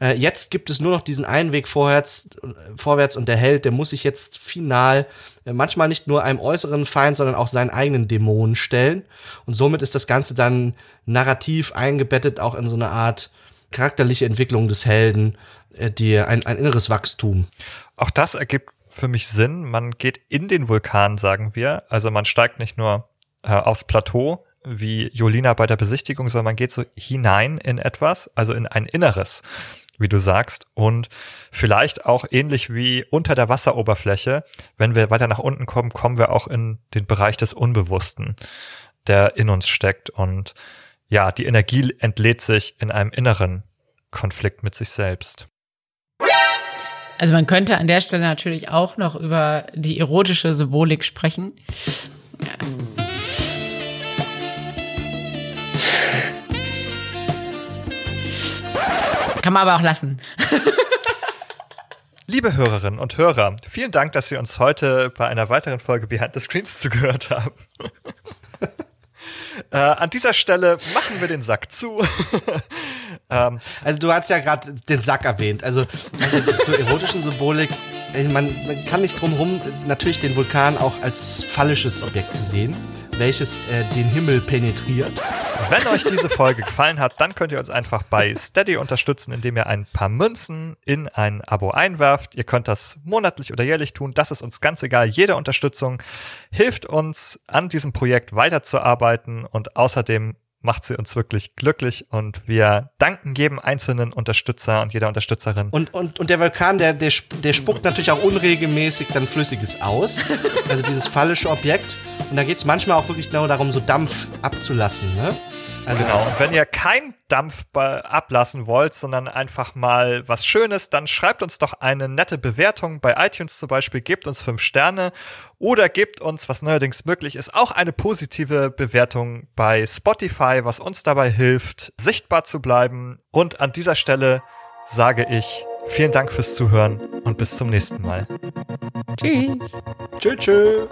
äh, jetzt gibt es nur noch diesen einen Weg vorwärts, vorwärts und der Held, der muss sich jetzt final äh, manchmal nicht nur einem äußeren Feind, sondern auch seinen eigenen Dämonen stellen. Und somit ist das Ganze dann narrativ eingebettet, auch in so eine Art charakterliche Entwicklung des Helden, äh, die ein, ein inneres Wachstum. Auch das ergibt für mich Sinn. Man geht in den Vulkan, sagen wir. Also man steigt nicht nur äh, aufs Plateau, wie Jolina bei der Besichtigung, sondern man geht so hinein in etwas, also in ein Inneres wie du sagst, und vielleicht auch ähnlich wie unter der Wasseroberfläche, wenn wir weiter nach unten kommen, kommen wir auch in den Bereich des Unbewussten, der in uns steckt und ja, die Energie entlädt sich in einem inneren Konflikt mit sich selbst. Also man könnte an der Stelle natürlich auch noch über die erotische Symbolik sprechen. Kann man aber auch lassen. Liebe Hörerinnen und Hörer, vielen Dank, dass Sie uns heute bei einer weiteren Folge Behind the Screens zugehört haben. äh, an dieser Stelle machen wir den Sack zu. ähm, also du hast ja gerade den Sack erwähnt. Also, also zur erotischen Symbolik, man, man kann nicht drum herum, natürlich den Vulkan auch als phallisches Objekt zu sehen welches äh, den Himmel penetriert. Wenn euch diese Folge gefallen hat, dann könnt ihr uns einfach bei Steady unterstützen, indem ihr ein paar Münzen in ein Abo einwerft. Ihr könnt das monatlich oder jährlich tun. Das ist uns ganz egal. Jede Unterstützung hilft uns, an diesem Projekt weiterzuarbeiten und außerdem macht sie uns wirklich glücklich und wir danken jedem einzelnen Unterstützer und jeder Unterstützerin. Und, und, und der Vulkan, der, der, der spuckt natürlich auch unregelmäßig dann Flüssiges aus. Also dieses phallische Objekt. Und da geht es manchmal auch wirklich genau darum, so Dampf abzulassen. Ne? Also genau. Und wenn ihr keinen Dampf ablassen wollt, sondern einfach mal was Schönes, dann schreibt uns doch eine nette Bewertung bei iTunes zum Beispiel, gebt uns fünf Sterne oder gebt uns, was neuerdings möglich ist, auch eine positive Bewertung bei Spotify, was uns dabei hilft, sichtbar zu bleiben. Und an dieser Stelle sage ich vielen Dank fürs Zuhören und bis zum nächsten Mal. Tschüss. Tschüss. tschüss.